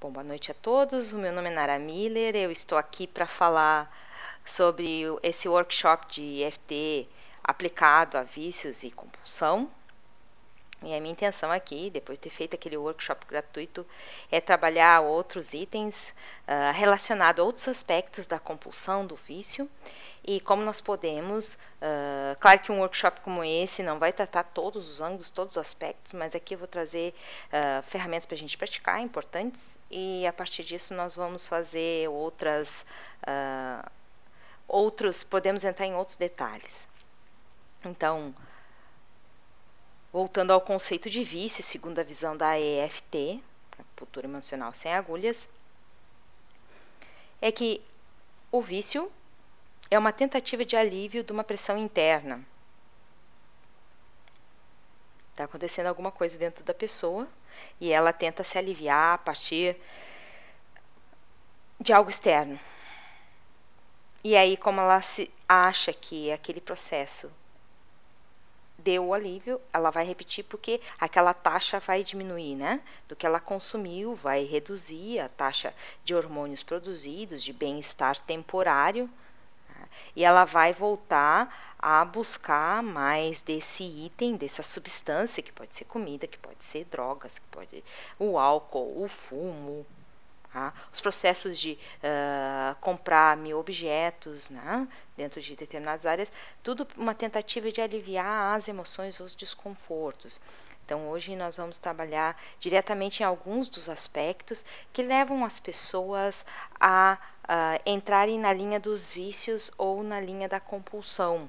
Bom, boa noite a todos. O meu nome é Nara Miller. Eu estou aqui para falar sobre esse workshop de EFT aplicado a vícios e compulsão. E a minha intenção aqui, depois de ter feito aquele workshop gratuito, é trabalhar outros itens uh, relacionados a outros aspectos da compulsão, do vício, e como nós podemos. Uh, claro que um workshop como esse não vai tratar todos os ângulos, todos os aspectos, mas aqui eu vou trazer uh, ferramentas para a gente praticar, importantes, e a partir disso nós vamos fazer outras. outros, podemos entrar em outros detalhes. Então, Voltando ao conceito de vício, segundo a visão da EFT, cultura emocional sem agulhas, é que o vício é uma tentativa de alívio de uma pressão interna. Está acontecendo alguma coisa dentro da pessoa e ela tenta se aliviar a partir de algo externo. E aí, como ela se acha que aquele processo deu o alívio, ela vai repetir porque aquela taxa vai diminuir, né? Do que ela consumiu, vai reduzir a taxa de hormônios produzidos, de bem-estar temporário? E ela vai voltar a buscar mais desse item, dessa substância, que pode ser comida, que pode ser drogas, que pode o álcool, o fumo, Tá? Os processos de uh, comprar mil objetos né, dentro de determinadas áreas, tudo uma tentativa de aliviar as emoções os desconfortos. Então, hoje nós vamos trabalhar diretamente em alguns dos aspectos que levam as pessoas a uh, entrarem na linha dos vícios ou na linha da compulsão.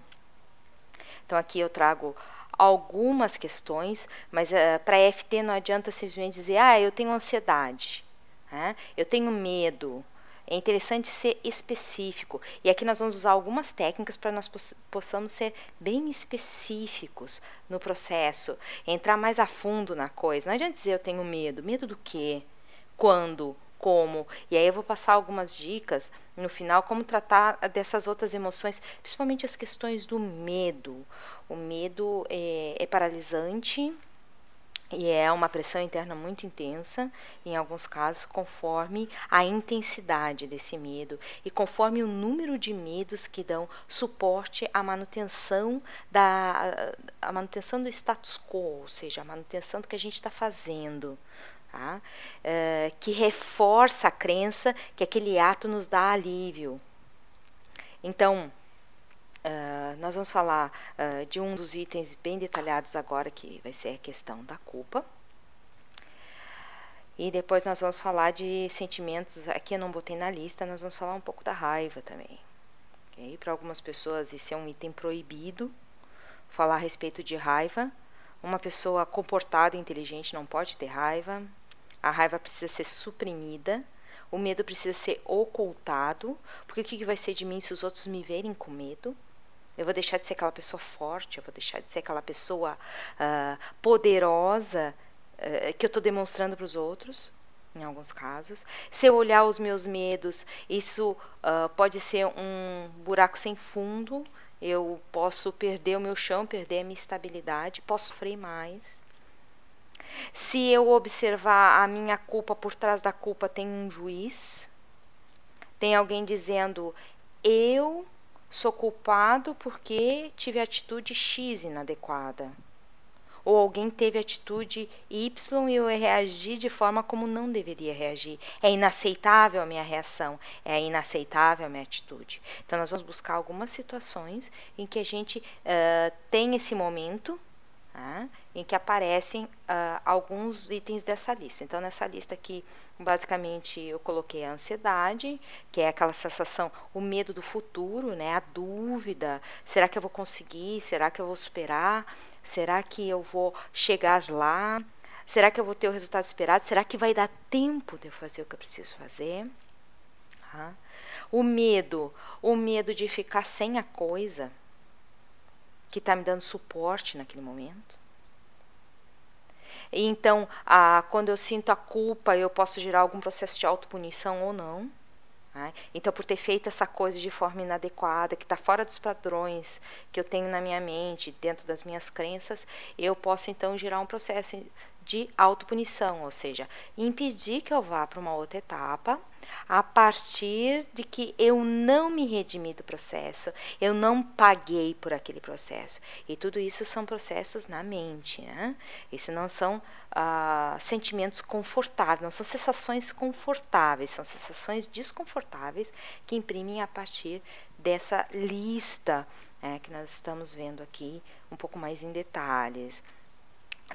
Então, aqui eu trago algumas questões, mas uh, para FT não adianta simplesmente dizer, ah, eu tenho ansiedade. Né? Eu tenho medo. É interessante ser específico. E aqui nós vamos usar algumas técnicas para nós possamos ser bem específicos no processo, entrar mais a fundo na coisa. Não adianta dizer eu tenho medo. Medo do quê? Quando? Como? E aí eu vou passar algumas dicas no final como tratar dessas outras emoções, principalmente as questões do medo. O medo é, é paralisante e é uma pressão interna muito intensa, em alguns casos, conforme a intensidade desse medo e conforme o número de medos que dão suporte à manutenção da a manutenção do status quo, ou seja, a manutenção do que a gente está fazendo. Tá? É, que reforça a crença que aquele ato nos dá alívio. Então, Uh, nós vamos falar uh, de um dos itens bem detalhados agora, que vai ser a questão da culpa. E depois nós vamos falar de sentimentos, aqui eu não botei na lista, nós vamos falar um pouco da raiva também. Okay? Para algumas pessoas esse é um item proibido, falar a respeito de raiva. Uma pessoa comportada e inteligente não pode ter raiva. A raiva precisa ser suprimida. O medo precisa ser ocultado, porque o que vai ser de mim se os outros me verem com medo? Eu vou deixar de ser aquela pessoa forte, eu vou deixar de ser aquela pessoa uh, poderosa uh, que eu estou demonstrando para os outros, em alguns casos. Se eu olhar os meus medos, isso uh, pode ser um buraco sem fundo. Eu posso perder o meu chão, perder a minha estabilidade, posso sofrer mais. Se eu observar a minha culpa, por trás da culpa tem um juiz, tem alguém dizendo: eu sou culpado porque tive atitude X inadequada. Ou alguém teve atitude Y e eu reagi de forma como não deveria reagir. É inaceitável a minha reação, é inaceitável a minha atitude. Então, nós vamos buscar algumas situações em que a gente uh, tem esse momento Tá? em que aparecem uh, alguns itens dessa lista. Então, nessa lista aqui, basicamente, eu coloquei a ansiedade, que é aquela sensação, o medo do futuro, né? a dúvida: será que eu vou conseguir? Será que eu vou superar? Será que eu vou chegar lá? Será que eu vou ter o resultado esperado? Será que vai dar tempo de eu fazer o que eu preciso fazer? Tá? O medo, o medo de ficar sem a coisa que está me dando suporte naquele momento. E então, a, quando eu sinto a culpa, eu posso gerar algum processo de autopunição ou não. Né? Então, por ter feito essa coisa de forma inadequada, que está fora dos padrões que eu tenho na minha mente, dentro das minhas crenças, eu posso então gerar um processo de autopunição, ou seja, impedir que eu vá para uma outra etapa a partir de que eu não me redimi do processo, eu não paguei por aquele processo. E tudo isso são processos na mente, né? Isso não são ah, sentimentos confortáveis, não são sensações confortáveis, são sensações desconfortáveis que imprimem a partir dessa lista é, que nós estamos vendo aqui um pouco mais em detalhes.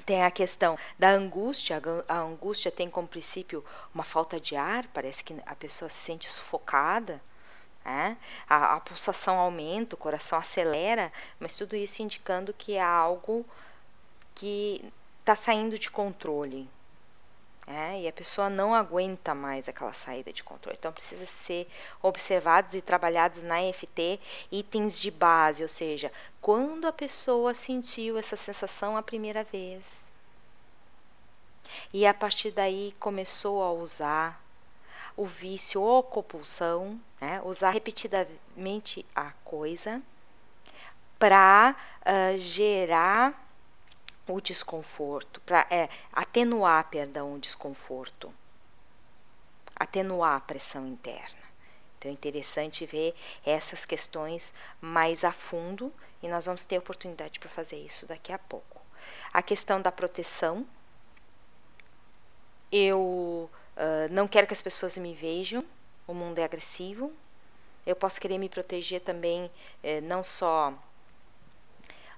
Tem a questão da angústia. A angústia tem como princípio uma falta de ar, parece que a pessoa se sente sufocada. É? A, a, pulsação aumenta, o coração acelera, mas tudo isso indicando que é algo que está saindo de controle. É? E a pessoa não aguenta mais aquela saída de controle. Então precisa ser observados e trabalhados na EFT itens de base, ou seja, quando a pessoa sentiu essa sensação a primeira vez. E a partir daí começou a usar o vício ou compulsão, né? usar repetidamente a coisa para uh, gerar o desconforto, para é, atenuar, perdão, o desconforto, atenuar a pressão interna. Então é interessante ver essas questões mais a fundo e nós vamos ter oportunidade para fazer isso daqui a pouco. A questão da proteção. Eu uh, não quero que as pessoas me vejam, o mundo é agressivo. Eu posso querer me proteger também, eh, não só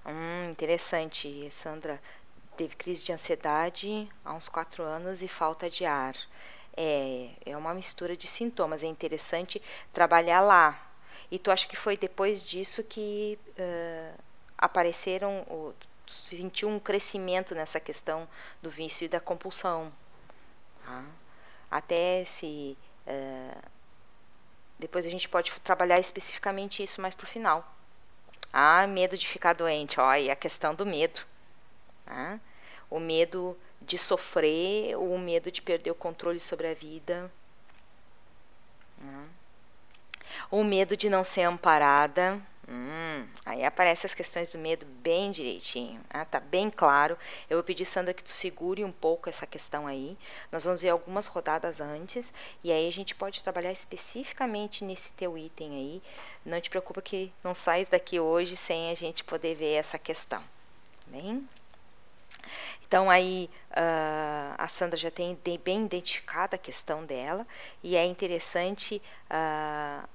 Hum, interessante. Sandra teve crise de ansiedade há uns quatro anos e falta de ar. É, é uma mistura de sintomas. É interessante trabalhar lá. E tu acha que foi depois disso que uh, apareceram, o, sentiu um crescimento nessa questão do vício e da compulsão. Tá? Até se. Uh, depois a gente pode trabalhar especificamente isso mais para o final. Ah, medo de ficar doente. Ó, e a questão do medo. Né? O medo de sofrer, o medo de perder o controle sobre a vida. Né? O medo de não ser amparada. Hum, aí aparecem as questões do medo bem direitinho, né? tá bem claro. Eu vou pedir, Sandra, que tu segure um pouco essa questão aí. Nós vamos ver algumas rodadas antes, e aí a gente pode trabalhar especificamente nesse teu item aí. Não te preocupa que não sais daqui hoje sem a gente poder ver essa questão. Bem? Então aí uh, a Sandra já tem bem identificada a questão dela e é interessante uh,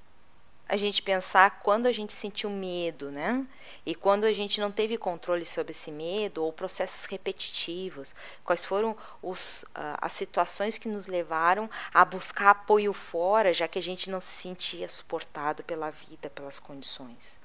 a gente pensar quando a gente sentiu medo, né? E quando a gente não teve controle sobre esse medo ou processos repetitivos, quais foram os, uh, as situações que nos levaram a buscar apoio fora, já que a gente não se sentia suportado pela vida, pelas condições.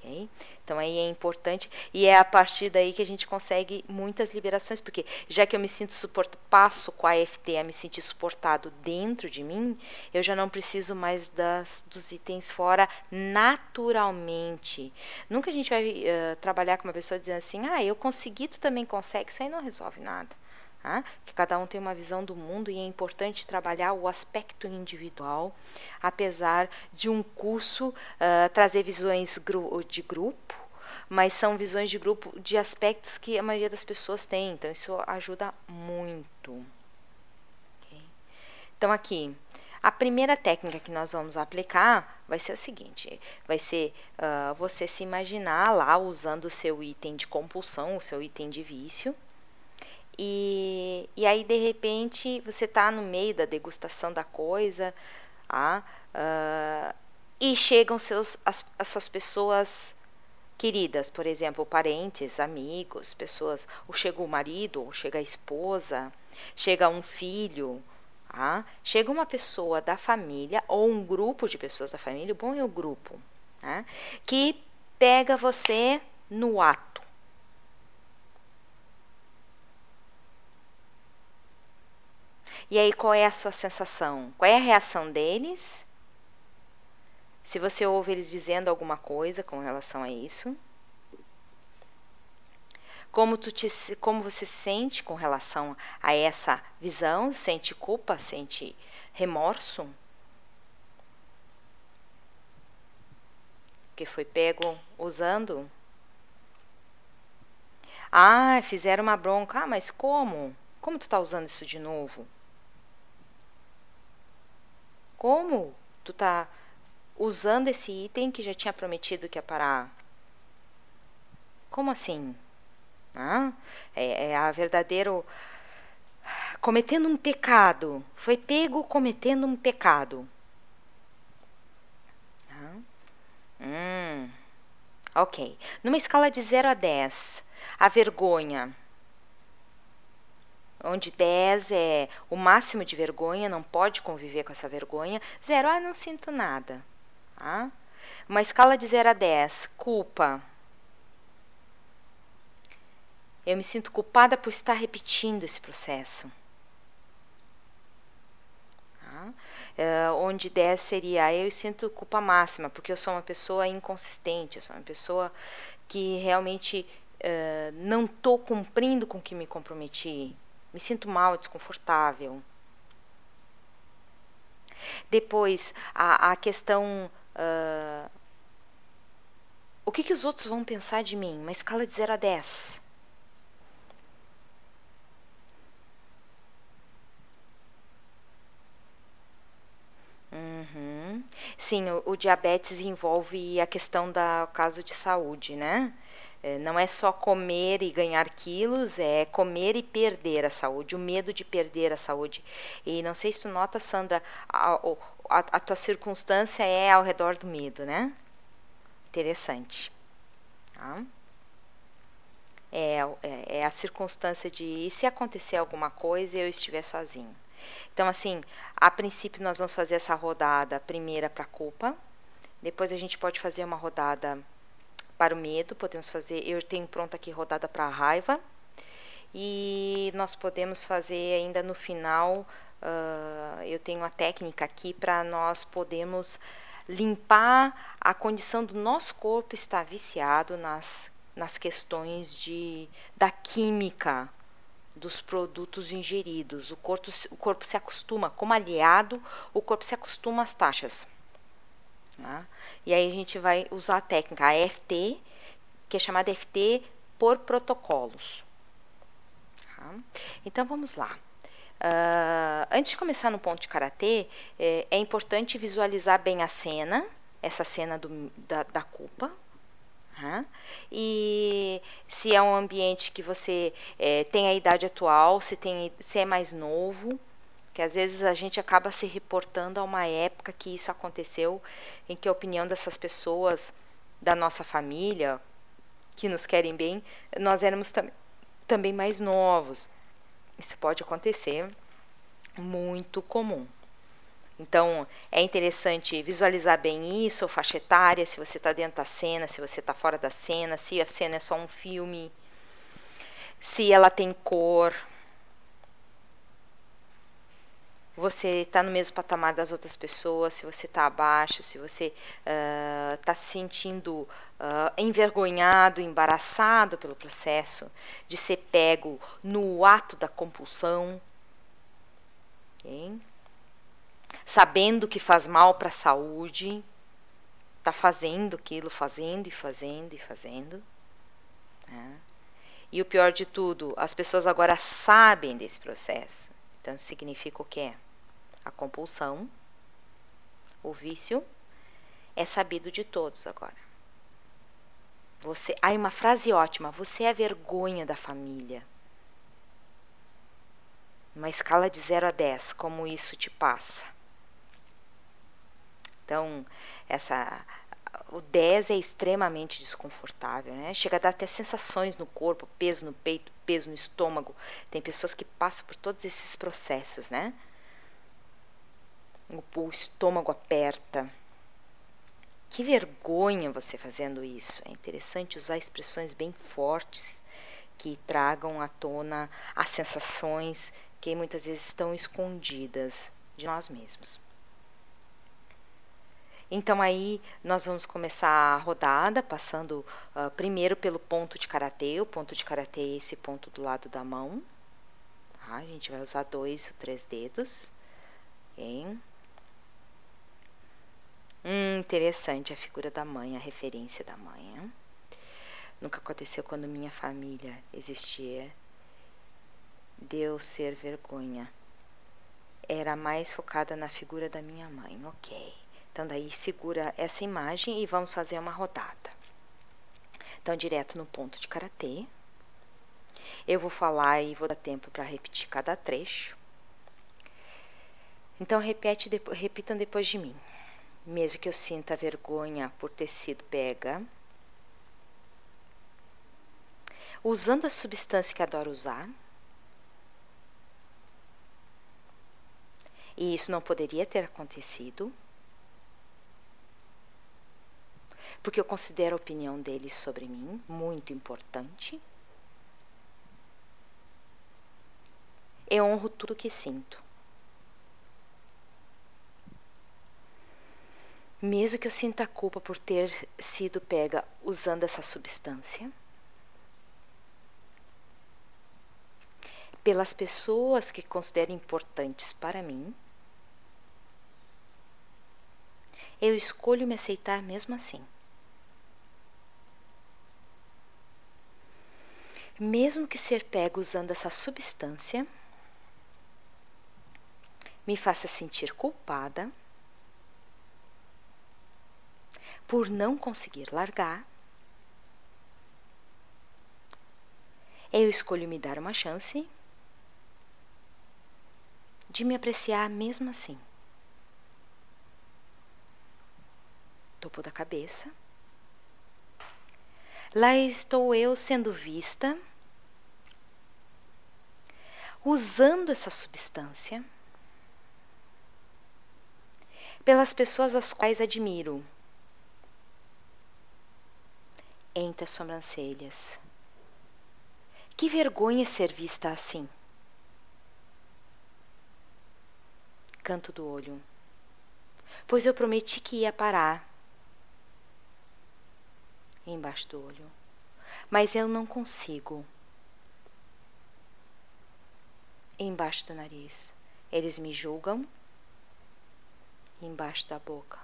Okay? Então aí é importante e é a partir daí que a gente consegue muitas liberações, porque já que eu me sinto suportado, passo com a EFT a me sentir suportado dentro de mim, eu já não preciso mais das, dos itens fora naturalmente. Nunca a gente vai uh, trabalhar com uma pessoa dizendo assim, ah, eu consegui, tu também consegue, isso aí não resolve nada. Tá? que cada um tem uma visão do mundo e é importante trabalhar o aspecto individual, apesar de um curso uh, trazer visões gru de grupo, mas são visões de grupo de aspectos que a maioria das pessoas tem, então isso ajuda muito. Okay? Então, aqui, a primeira técnica que nós vamos aplicar vai ser a seguinte: vai ser uh, você se imaginar lá usando o seu item de compulsão, o seu item de vício e, e aí, de repente, você está no meio da degustação da coisa, ah, uh, e chegam seus, as, as suas pessoas queridas, por exemplo, parentes, amigos, pessoas, ou chega o marido, ou chega a esposa, chega um filho, ah, chega uma pessoa da família, ou um grupo de pessoas da família, bom é o grupo, ah, que pega você no ato E aí, qual é a sua sensação? Qual é a reação deles? Se você ouve eles dizendo alguma coisa com relação a isso. Como, tu te, como você se sente com relação a essa visão? Sente culpa? Sente remorso? Que foi pego usando? Ah, fizeram uma bronca. Ah, mas como? Como tu tá usando isso de novo? Como tu tá usando esse item que já tinha prometido que ia parar? Como assim? Ah, é, é a verdadeiro cometendo um pecado. Foi pego cometendo um pecado. Ah, hum, ok. Numa escala de 0 a 10, a vergonha onde 10 é o máximo de vergonha, não pode conviver com essa vergonha. 0, ah, não sinto nada. Tá? Uma escala de 0 a 10, culpa. Eu me sinto culpada por estar repetindo esse processo. Tá? É, onde 10 seria eu sinto culpa máxima, porque eu sou uma pessoa inconsistente, eu sou uma pessoa que realmente uh, não estou cumprindo com o que me comprometi me sinto mal, desconfortável. Depois, a, a questão. Uh, o que, que os outros vão pensar de mim? Uma escala de 0 a 10. Uhum. Sim, o, o, diabetes envolve a questão do caso de saúde, né? É, não é só comer e ganhar quilos, é comer e perder a saúde, o medo de perder a saúde. E não sei se tu nota, Sandra, a, a, a tua circunstância é ao redor do medo, né? Interessante. Tá? É, é, é a circunstância de se acontecer alguma coisa eu estiver sozinho. Então, assim, a princípio nós vamos fazer essa rodada primeira para culpa, depois a gente pode fazer uma rodada para o medo, podemos fazer, eu tenho pronta aqui rodada para a raiva, e nós podemos fazer ainda no final, uh, eu tenho a técnica aqui para nós podemos limpar a condição do nosso corpo estar viciado nas, nas questões de, da química dos produtos ingeridos. O corpo, o corpo se acostuma, como aliado, o corpo se acostuma às taxas. Tá? E aí a gente vai usar a técnica AFT, que é chamada FT por protocolos. Tá? Então vamos lá. Uh, antes de começar no ponto de karatê, é, é, importante visualizar bem a cena, essa cena do, da, da culpa. Tá? E se é um ambiente que você é, tem a idade atual, se, tem, se é mais novo, que às vezes a gente acaba se reportando a uma época que isso aconteceu, em que a opinião dessas pessoas da nossa família, que nos querem bem, nós éramos tam também mais novos. Isso pode acontecer, muito comum. Então, é interessante visualizar bem isso, faixa etária, se você está dentro da cena, se você está fora da cena, se a cena é só um filme, se ela tem cor, você está no mesmo patamar das outras pessoas, se você está abaixo, se você está uh, se sentindo uh, envergonhado, embaraçado pelo processo de ser pego no ato da compulsão, sabendo que faz mal para a saúde, está fazendo aquilo, fazendo e fazendo e fazendo. Né? E o pior de tudo, as pessoas agora sabem desse processo. Então significa o quê? A compulsão, o vício, é sabido de todos agora. Você, aí uma frase ótima, você é a vergonha da família. Uma escala de 0 a 10, como isso te passa? Então, essa o 10 é extremamente desconfortável, né? Chega a dar até sensações no corpo, peso no peito, peso no estômago. Tem pessoas que passam por todos esses processos, né? O, estômago aperta. Que vergonha você fazendo isso. É interessante usar expressões bem fortes que tragam à tona as sensações que muitas vezes estão escondidas de nós mesmos. Então aí nós vamos começar a rodada, passando uh, primeiro pelo ponto de karatê. O ponto de karatê é esse ponto do lado da mão. Tá? A gente vai usar dois ou três dedos. Okay? Hum, interessante a figura da mãe, a referência da mãe. Nunca aconteceu quando minha família existia. Deu ser vergonha. Era mais focada na figura da minha mãe. Ok. Então, daí segura essa imagem e vamos fazer uma rodada. Então, direto no ponto de karatê. Eu vou falar e vou dar tempo para repetir cada trecho. Então, repete, repitam depois de mim. Mesmo que eu sinta vergonha por ter sido pega, usando a substância que adoro usar. E isso não poderia ter acontecido, porque eu considero a opinião deles sobre mim muito importante. Eu honro tudo que sinto. Mesmo que eu sinta culpa por ter sido pega usando essa substância, pelas pessoas que considero importantes para mim, eu escolho me aceitar mesmo assim. Mesmo que ser pego usando essa substância me faça sentir culpada por não conseguir largar, eu escolho me dar uma chance de me apreciar mesmo assim. Topo da cabeça. Lá estou eu sendo vista, usando essa substância pelas pessoas as quais admiro entre as sobrancelhas. Que vergonha ser vista assim. Canto do olho. Pois eu prometi que ia parar. Embaixo do olho. Mas eu não consigo. Embaixo do nariz. Eles me julgam. Embaixo da boca.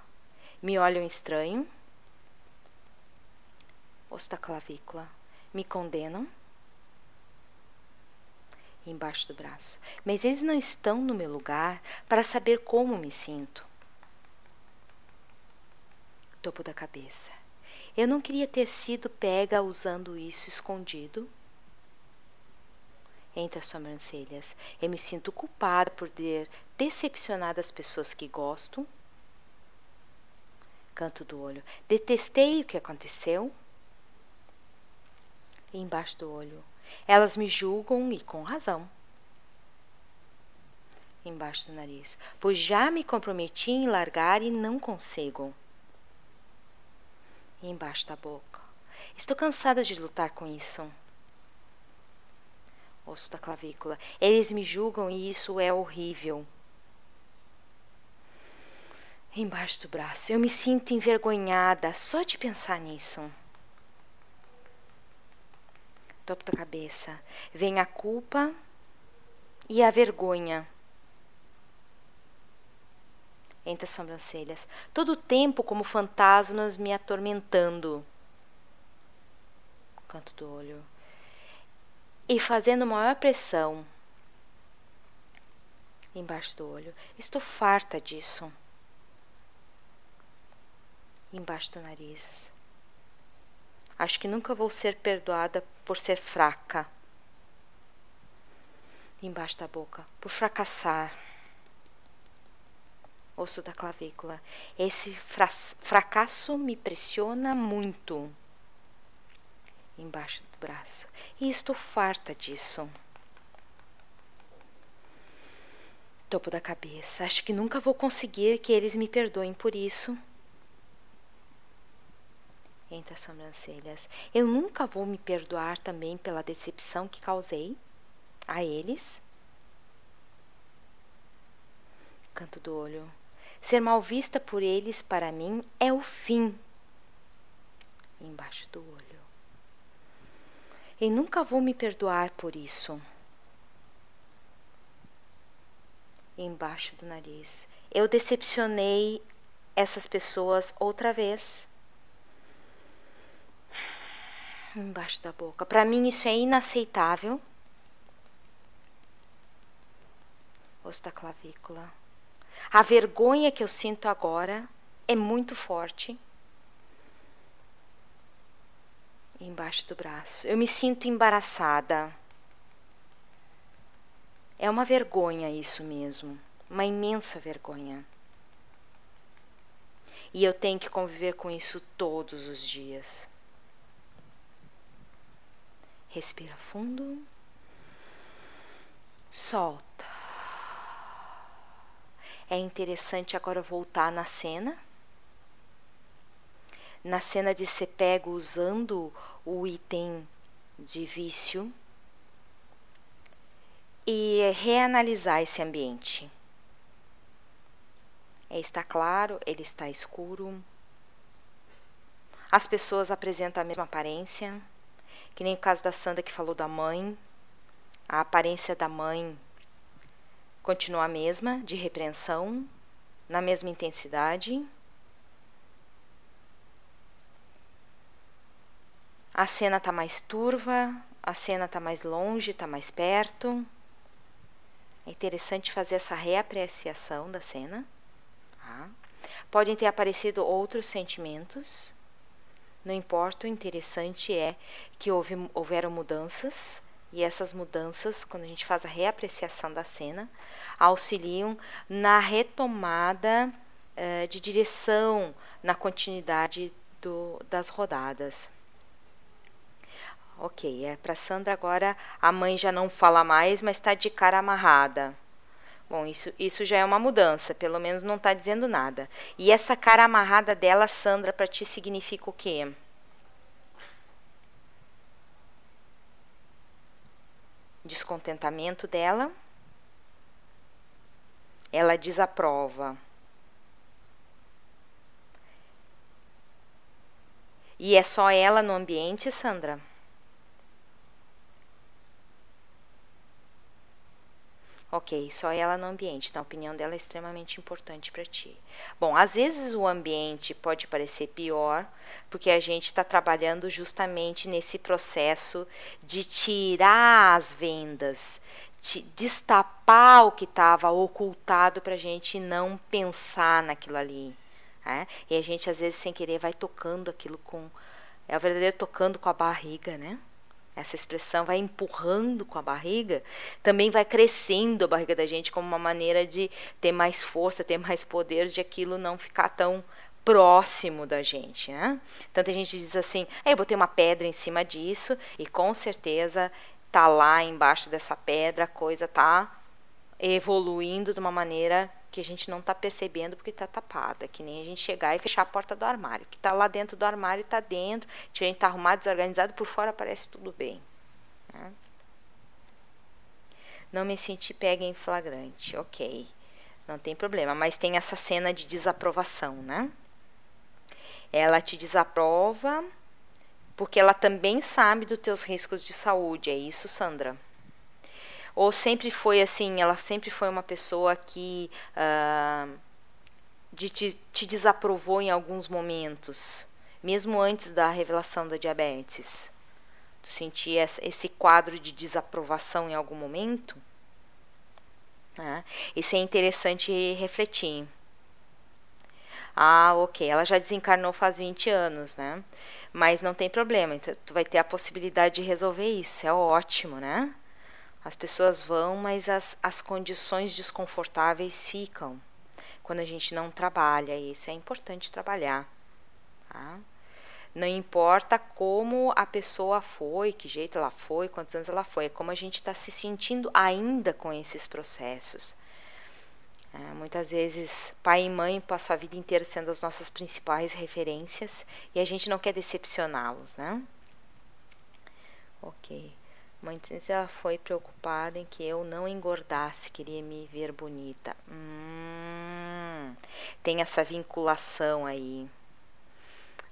Me olham estranho osso clavícula, me condenam embaixo do braço. Mas eles não estão no meu lugar para saber como me sinto. Topo da cabeça. Eu não queria ter sido pega usando isso escondido entre as sobrancelhas. Eu me sinto culpada por ter decepcionado as pessoas que gosto. Canto do olho. Detestei o que aconteceu embaixo do olho. Elas me julgam e com razão. Embaixo do nariz. Pois já me comprometi em largar e não consigo. Embaixo da boca. Estou cansada de lutar com isso. Osso da clavícula. Eles me julgam e isso é horrível. Embaixo do braço. Eu me sinto envergonhada só de pensar nisso topo da cabeça, vem a culpa e a vergonha. Entre as sobrancelhas, todo o tempo como fantasmas me atormentando. Canto do olho. E fazendo maior pressão embaixo do olho. Estou farta disso. Embaixo do nariz. Acho que nunca vou ser perdoada por ser fraca. Embaixo da boca, por fracassar. Osso da clavícula. Esse fra fracasso me pressiona muito. Embaixo do braço. E estou farta disso. Topo da cabeça. Acho que nunca vou conseguir que eles me perdoem por isso entre as sobrancelhas. Eu nunca vou me perdoar também pela decepção que causei a eles. Canto do olho. Ser mal vista por eles para mim é o fim. Embaixo do olho. E nunca vou me perdoar por isso. Embaixo do nariz. Eu decepcionei essas pessoas outra vez Embaixo da boca. Para mim isso é inaceitável. Osso da clavícula. A vergonha que eu sinto agora é muito forte. Embaixo do braço. Eu me sinto embaraçada. É uma vergonha isso mesmo, uma imensa vergonha. E eu tenho que conviver com isso todos os dias. Respira fundo. Solta. É interessante agora voltar na cena. Na cena de ser pego usando o item de vício e reanalisar esse ambiente. É, está claro, ele está escuro. As pessoas apresentam a mesma aparência, que nem o caso da Sandra que falou da mãe. A aparência da mãe continua a mesma, de repreensão, na mesma intensidade. A cena está mais turva, a cena está mais longe, está mais perto. É interessante fazer essa reapreciação da cena. Tá? Podem ter aparecido outros sentimentos. Não importa, o interessante é que houve, houveram mudanças. E essas mudanças, quando a gente faz a reapreciação da cena, auxiliam na retomada uh, de direção, na continuidade do, das rodadas. Ok, é para Sandra agora a mãe já não fala mais, mas está de cara amarrada. Bom, isso, isso já é uma mudança, pelo menos não está dizendo nada. E essa cara amarrada dela, Sandra, para ti significa o quê? Descontentamento dela. Ela desaprova. E é só ela no ambiente, Sandra? Ok, só ela no ambiente, então a opinião dela é extremamente importante para ti. Bom, às vezes o ambiente pode parecer pior, porque a gente está trabalhando justamente nesse processo de tirar as vendas, de destapar o que estava ocultado para a gente não pensar naquilo ali. Né? E a gente, às vezes, sem querer, vai tocando aquilo com. É o verdadeiro tocando com a barriga, né? Essa expressão vai empurrando com a barriga, também vai crescendo a barriga da gente como uma maneira de ter mais força, ter mais poder, de aquilo não ficar tão próximo da gente, né? Tanto a gente diz assim, eu botei uma pedra em cima disso e com certeza tá lá embaixo dessa pedra, a coisa tá evoluindo de uma maneira que a gente não está percebendo porque está tapada. Que nem a gente chegar e fechar a porta do armário. Que está lá dentro do armário está dentro. A gente está arrumado, desorganizado, por fora parece tudo bem. Né? Não me senti pega em flagrante. Ok. Não tem problema. Mas tem essa cena de desaprovação, né? Ela te desaprova porque ela também sabe dos teus riscos de saúde. É isso, Sandra? Ou sempre foi assim, ela sempre foi uma pessoa que uh, de te, te desaprovou em alguns momentos, mesmo antes da revelação da diabetes? Tu sentia esse quadro de desaprovação em algum momento? Ah, isso é interessante refletir. Ah, ok, ela já desencarnou faz 20 anos, né? Mas não tem problema, então tu vai ter a possibilidade de resolver isso, é ótimo, né? As pessoas vão, mas as, as condições desconfortáveis ficam quando a gente não trabalha. Isso é importante trabalhar. Tá? Não importa como a pessoa foi, que jeito ela foi, quantos anos ela foi, é como a gente está se sentindo ainda com esses processos. É, muitas vezes, pai e mãe passam a vida inteira sendo as nossas principais referências e a gente não quer decepcioná-los, né? Ok. Ela foi preocupada em que eu não engordasse, queria me ver bonita. Hum, tem essa vinculação aí.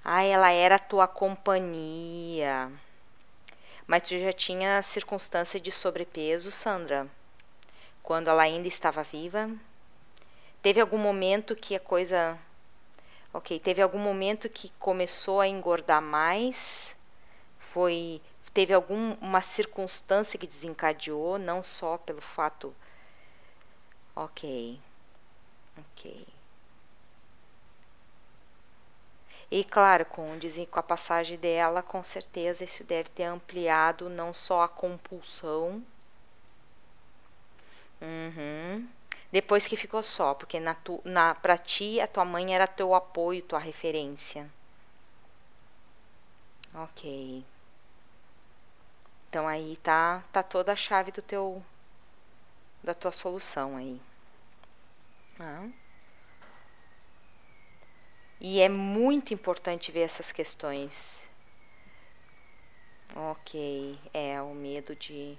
Ah, ela era tua companhia. Mas tu já tinha circunstância de sobrepeso, Sandra? Quando ela ainda estava viva? Teve algum momento que a coisa. Ok, teve algum momento que começou a engordar mais? Foi teve alguma circunstância que desencadeou, não só pelo fato. Ok. Ok. E claro, com, com a passagem dela, com certeza isso deve ter ampliado não só a compulsão. Uhum. Depois que ficou só, porque na, tu, na, pra ti a tua mãe era teu apoio, tua referência. Ok. Então aí tá, tá toda a chave do teu da tua solução aí. Ah. E é muito importante ver essas questões. Ok, é o medo de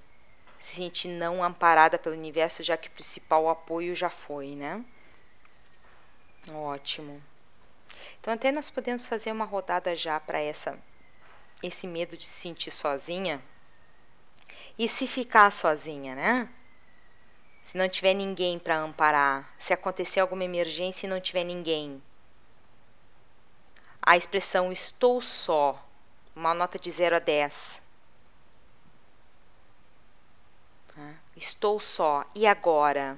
se sentir não amparada pelo universo, já que o principal apoio já foi, né? Ótimo. Então até nós podemos fazer uma rodada já para essa esse medo de se sentir sozinha. E se ficar sozinha, né? Se não tiver ninguém para amparar, se acontecer alguma emergência e não tiver ninguém. A expressão estou só, uma nota de 0 a 10. Estou só, e agora?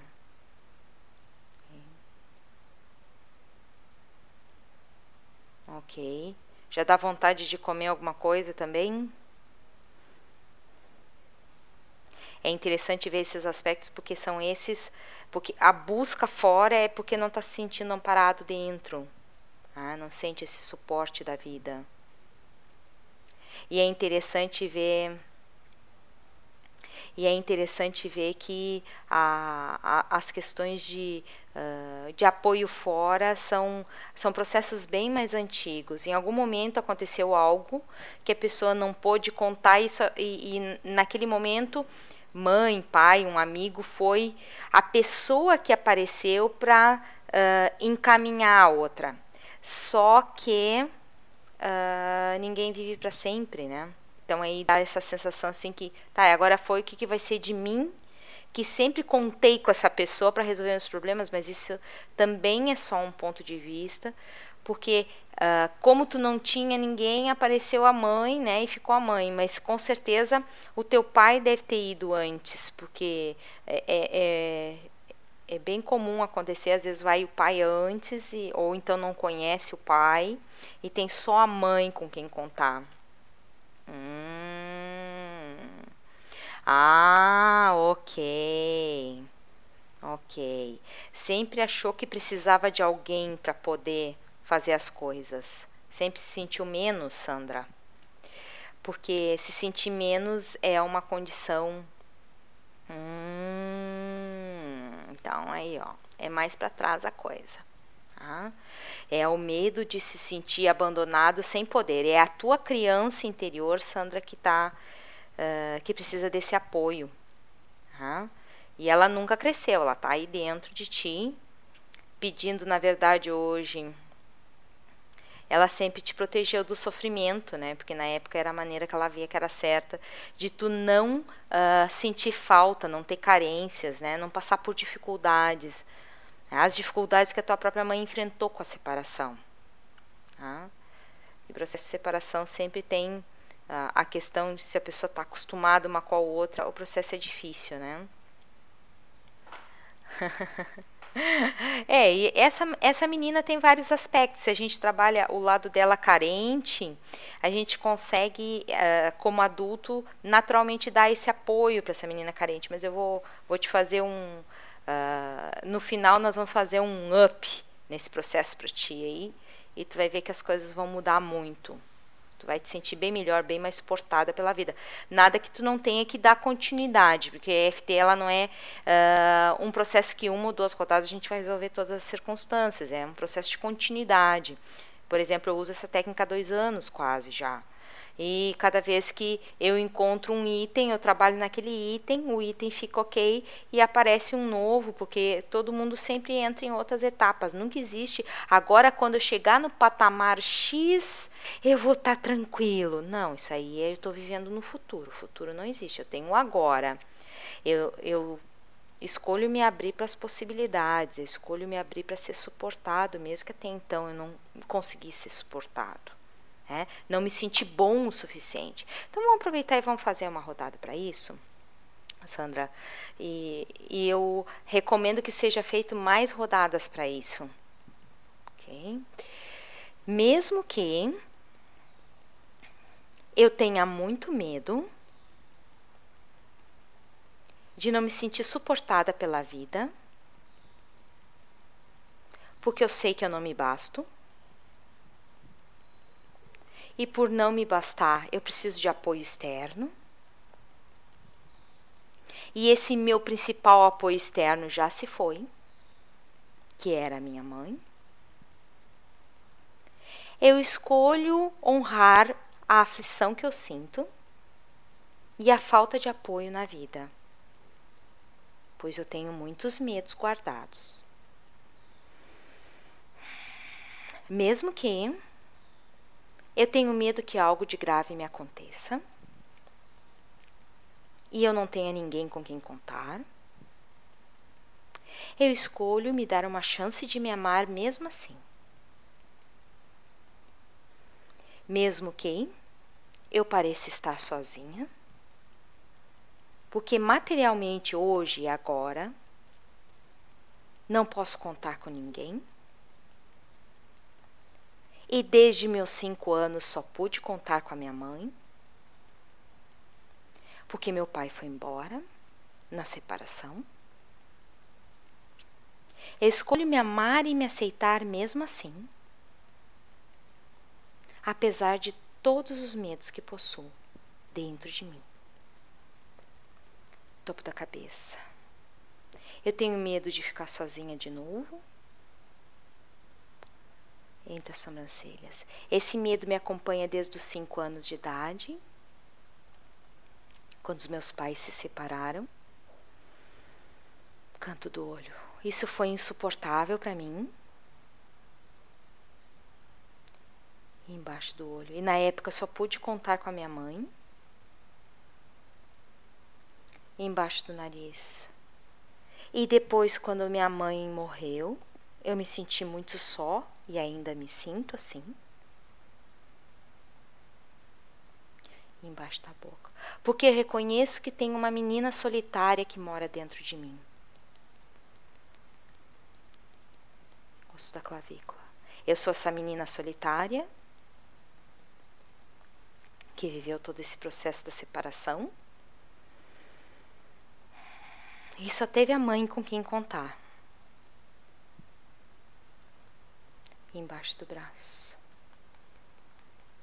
Ok. Já dá vontade de comer alguma coisa também? É interessante ver esses aspectos porque são esses, porque a busca fora é porque não está se sentindo amparado dentro, ah, não sente esse suporte da vida. E é interessante ver e é interessante ver que a, a, as questões de, uh, de apoio fora são, são processos bem mais antigos. Em algum momento aconteceu algo que a pessoa não pôde contar isso, e, e naquele momento mãe, pai, um amigo, foi a pessoa que apareceu para uh, encaminhar a outra. Só que uh, ninguém vive para sempre, né? Então aí dá essa sensação assim que, tá, agora foi o que, que vai ser de mim? Que sempre contei com essa pessoa para resolver os problemas, mas isso também é só um ponto de vista, porque uh, como tu não tinha ninguém, apareceu a mãe, né, e ficou a mãe, mas com certeza o teu pai deve ter ido antes, porque é, é, é, é bem comum acontecer, às vezes vai o pai antes, e, ou então não conhece o pai, e tem só a mãe com quem contar. Hum. Ah, ok. Ok. Sempre achou que precisava de alguém para poder fazer as coisas. Sempre se sentiu menos, Sandra. Porque se sentir menos é uma condição. Hum, então aí, ó, é mais para trás a coisa. Tá? É o medo de se sentir abandonado sem poder. É a tua criança interior, Sandra, que tá, uh, que precisa desse apoio. Tá? E ela nunca cresceu, ela está aí dentro de ti, pedindo, na verdade, hoje. Ela sempre te protegeu do sofrimento, né? Porque na época era a maneira que ela via que era certa, de tu não uh, sentir falta, não ter carências, né? Não passar por dificuldades as dificuldades que a tua própria mãe enfrentou com a separação. Tá? E o processo de separação sempre tem uh, a questão de se a pessoa está acostumada uma com a outra, o processo é difícil, né? é, e essa, essa menina tem vários aspectos. Se a gente trabalha o lado dela carente, a gente consegue, uh, como adulto, naturalmente dar esse apoio para essa menina carente. Mas eu vou, vou te fazer um, Uh, no final nós vamos fazer um up nesse processo para ti aí e tu vai ver que as coisas vão mudar muito. Tu vai te sentir bem melhor, bem mais suportada pela vida. Nada que tu não tenha que dar continuidade, porque a EFT ela não é uh, um processo que uma ou duas rodadas a gente vai resolver todas as circunstâncias. É um processo de continuidade. Por exemplo, eu uso essa técnica há dois anos quase já. E cada vez que eu encontro um item, eu trabalho naquele item, o item fica ok e aparece um novo, porque todo mundo sempre entra em outras etapas. Nunca existe. Agora, quando eu chegar no patamar X, eu vou estar tá tranquilo. Não, isso aí eu estou vivendo no futuro. O futuro não existe. Eu tenho agora. Eu, eu escolho me abrir para as possibilidades, escolho me abrir para ser suportado, mesmo que até então eu não conseguisse ser suportado. Né? Não me senti bom o suficiente. Então vamos aproveitar e vamos fazer uma rodada para isso. Sandra, e, e, eu recomendo que seja feito mais rodadas para isso. Ok? Mesmo que eu tenha muito medo de não me sentir suportada pela vida, porque eu sei que eu não me basto. E por não me bastar, eu preciso de apoio externo. E esse meu principal apoio externo já se foi, que era minha mãe. Eu escolho honrar a aflição que eu sinto e a falta de apoio na vida, pois eu tenho muitos medos guardados. Mesmo que eu tenho medo que algo de grave me aconteça. E eu não tenha ninguém com quem contar, eu escolho me dar uma chance de me amar mesmo assim. Mesmo que eu pareça estar sozinha, porque materialmente hoje e agora não posso contar com ninguém e desde meus cinco anos só pude contar com a minha mãe, porque meu pai foi embora na separação. Eu escolho me amar e me aceitar mesmo assim, apesar de todos os medos que possuo dentro de mim. Topo da cabeça. Eu tenho medo de ficar sozinha de novo entre as sobrancelhas. Esse medo me acompanha desde os cinco anos de idade, quando os meus pais se separaram. Canto do olho. Isso foi insuportável para mim. embaixo do olho. E na época só pude contar com a minha mãe. embaixo do nariz. E depois, quando minha mãe morreu, eu me senti muito só e ainda me sinto assim. Embaixo da boca. Porque reconheço que tem uma menina solitária que mora dentro de mim. Osso da clavícula. Eu sou essa menina solitária que viveu todo esse processo da separação. E só teve a mãe com quem contar. Embaixo do braço.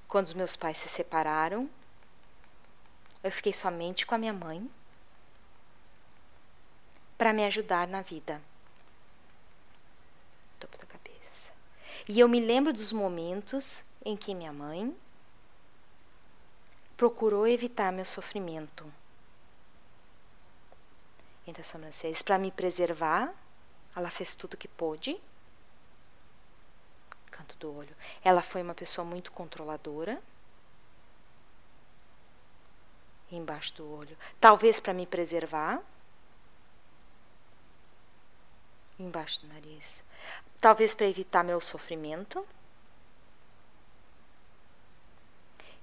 Quando os meus pais se separaram, eu fiquei somente com a minha mãe para me ajudar na vida. Topo da cabeça. E eu me lembro dos momentos em que minha mãe procurou evitar meu sofrimento entre as sobrancelhas para me preservar. Ela fez tudo o que pôde canto do olho. Ela foi uma pessoa muito controladora. Embaixo do olho. Talvez para me preservar. Embaixo do nariz. Talvez para evitar meu sofrimento.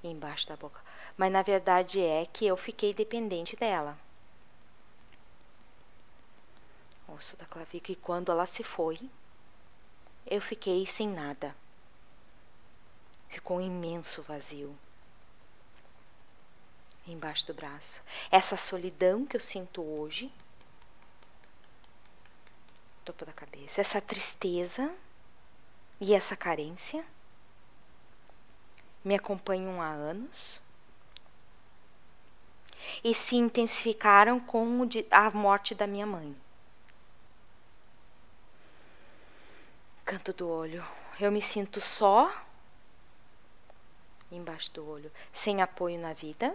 Embaixo da boca. Mas na verdade é que eu fiquei dependente dela. Osso da clavícula. E quando ela se foi, eu fiquei sem nada. Ficou um imenso vazio embaixo do braço. Essa solidão que eu sinto hoje, topo da cabeça, essa tristeza e essa carência me acompanham há anos e se intensificaram com a morte da minha mãe. Canto do olho. Eu me sinto só, embaixo do olho, sem apoio na vida,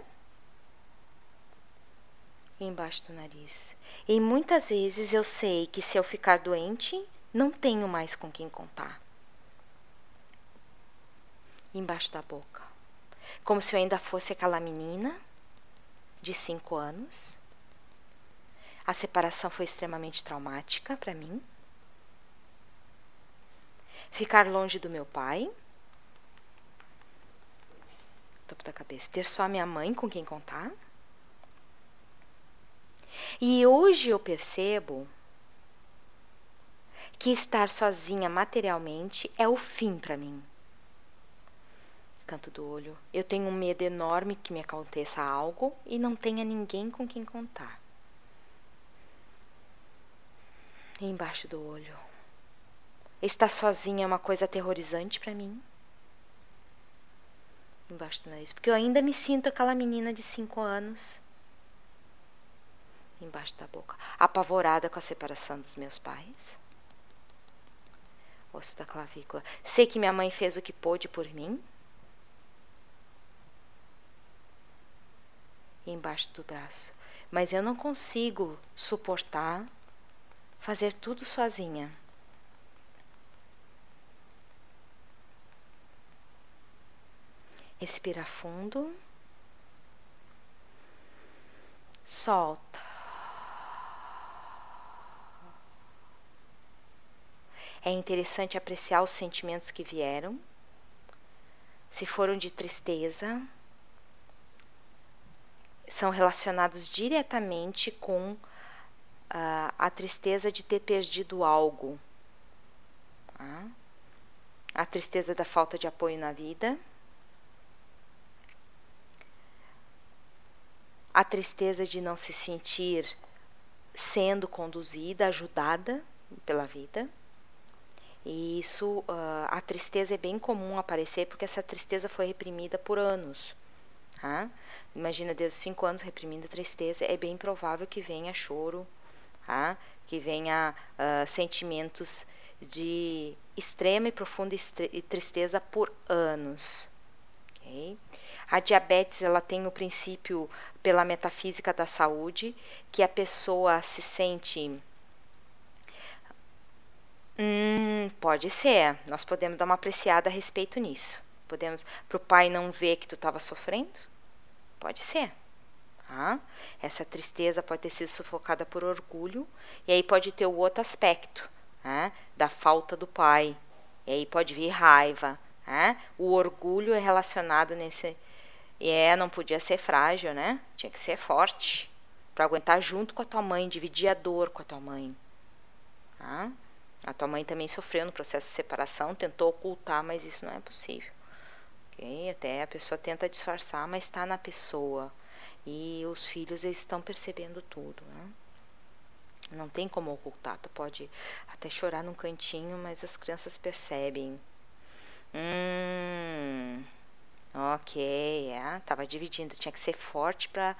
embaixo do nariz. E muitas vezes eu sei que se eu ficar doente, não tenho mais com quem contar. Embaixo da boca. Como se eu ainda fosse aquela menina de cinco anos. A separação foi extremamente traumática para mim ficar longe do meu pai, topo da cabeça. Ter só minha mãe com quem contar. E hoje eu percebo que estar sozinha materialmente é o fim para mim. Canto do olho. Eu tenho um medo enorme que me aconteça algo e não tenha ninguém com quem contar. Embaixo do olho. Estar sozinha é uma coisa aterrorizante para mim. Embaixo do nariz. Porque eu ainda me sinto aquela menina de cinco anos. Embaixo da boca. Apavorada com a separação dos meus pais osso da clavícula. Sei que minha mãe fez o que pôde por mim. Embaixo do braço. Mas eu não consigo suportar fazer tudo sozinha. Respira fundo. Solta. É interessante apreciar os sentimentos que vieram. Se foram de tristeza, são relacionados diretamente com uh, a tristeza de ter perdido algo. Tá? A tristeza da falta de apoio na vida. A tristeza de não se sentir sendo conduzida, ajudada pela vida. E isso, uh, a tristeza é bem comum aparecer porque essa tristeza foi reprimida por anos. Tá? Imagina, desde os 5 anos reprimindo a tristeza, é bem provável que venha choro, tá? que venha uh, sentimentos de extrema e profunda tristeza por anos. Okay? A diabetes ela tem o princípio pela metafísica da saúde que a pessoa se sente Hum, pode ser. Nós podemos dar uma apreciada a respeito nisso. Podemos, para o pai não ver que tu estava sofrendo? Pode ser. Tá? Essa tristeza pode ter sido sufocada por orgulho, e aí pode ter o outro aspecto né? da falta do pai. E aí pode vir raiva. Né? O orgulho é relacionado nesse. E é, não podia ser frágil, né? Tinha que ser forte para aguentar junto com a tua mãe, dividir a dor com a tua mãe. Tá? A tua mãe também sofreu no processo de separação, tentou ocultar, mas isso não é possível. Okay? Até a pessoa tenta disfarçar, mas está na pessoa. E os filhos eles estão percebendo tudo. Né? Não tem como ocultar. Tu pode até chorar num cantinho, mas as crianças percebem. Hum, ok, é, tava dividindo. Tinha que ser forte para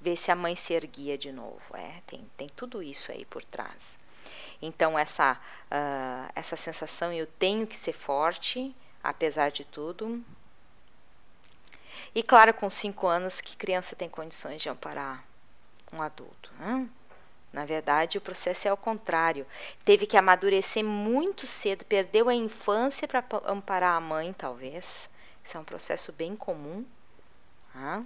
ver se a mãe se erguia de novo. É, tem, tem tudo isso aí por trás. Então, essa, uh, essa sensação, eu tenho que ser forte, apesar de tudo. E claro, com cinco anos, que criança tem condições de amparar um adulto? Né? Na verdade, o processo é ao contrário. Teve que amadurecer muito cedo, perdeu a infância para amparar a mãe, talvez. Isso é um processo bem comum. Tá?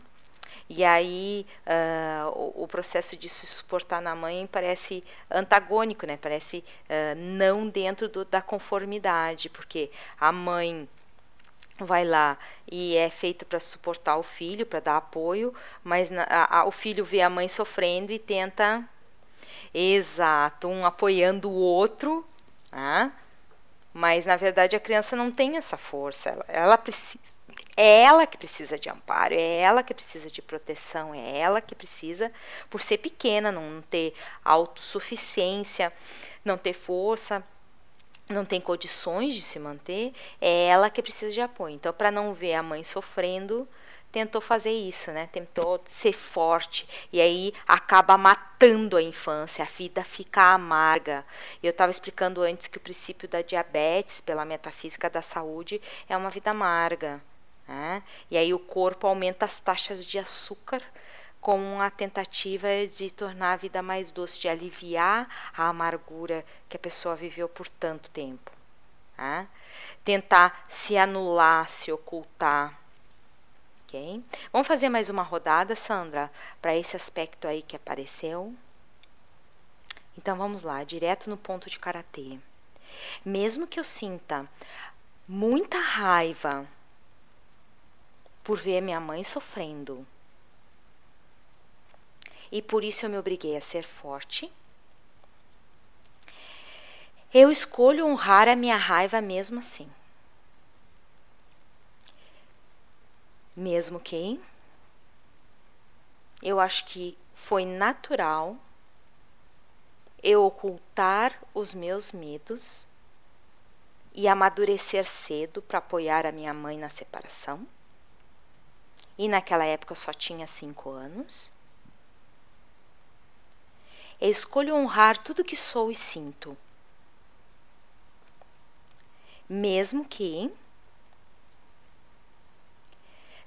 E aí uh, o, o, processo de se suportar na mãe parece antagônico, né? Parece uh, não dentro do, da conformidade, porque a mãe vai lá e é feito para suportar o filho, para dar apoio, mas na, a, o filho vê a mãe sofrendo e tenta, exato, um apoiando o outro, né? Mas na verdade a criança não tem essa força, ela, ela precisa é ela que precisa de amparo, é ela que precisa de proteção, é ela que precisa, por ser pequena, não ter autossuficiência, não ter força, não tem condições de se manter, é ela que precisa de apoio. Então, para não ver a mãe sofrendo, tentou fazer isso, né? Tentou ser forte e aí acaba matando a infância, a vida fica amarga. Eu estava explicando antes que o princípio da diabetes, pela metafísica da saúde, é uma vida amarga. Né? E aí o corpo aumenta as taxas de açúcar com a tentativa de tornar a vida mais doce, de aliviar a amargura que a pessoa viveu por tanto tempo. Né? Tentar se anular, se ocultar. Vamos fazer mais uma rodada, Sandra, para esse aspecto aí que apareceu. Então vamos lá, direto no ponto de karatê. Mesmo que eu sinta muita raiva por ver minha mãe sofrendo. E por isso eu me obriguei a ser forte. Eu escolho honrar a minha raiva mesmo assim. Mesmo que eu acho que foi natural eu ocultar os meus medos e amadurecer cedo para apoiar a minha mãe na separação. E naquela época eu só tinha cinco anos. Eu escolho honrar tudo que sou e sinto. Mesmo que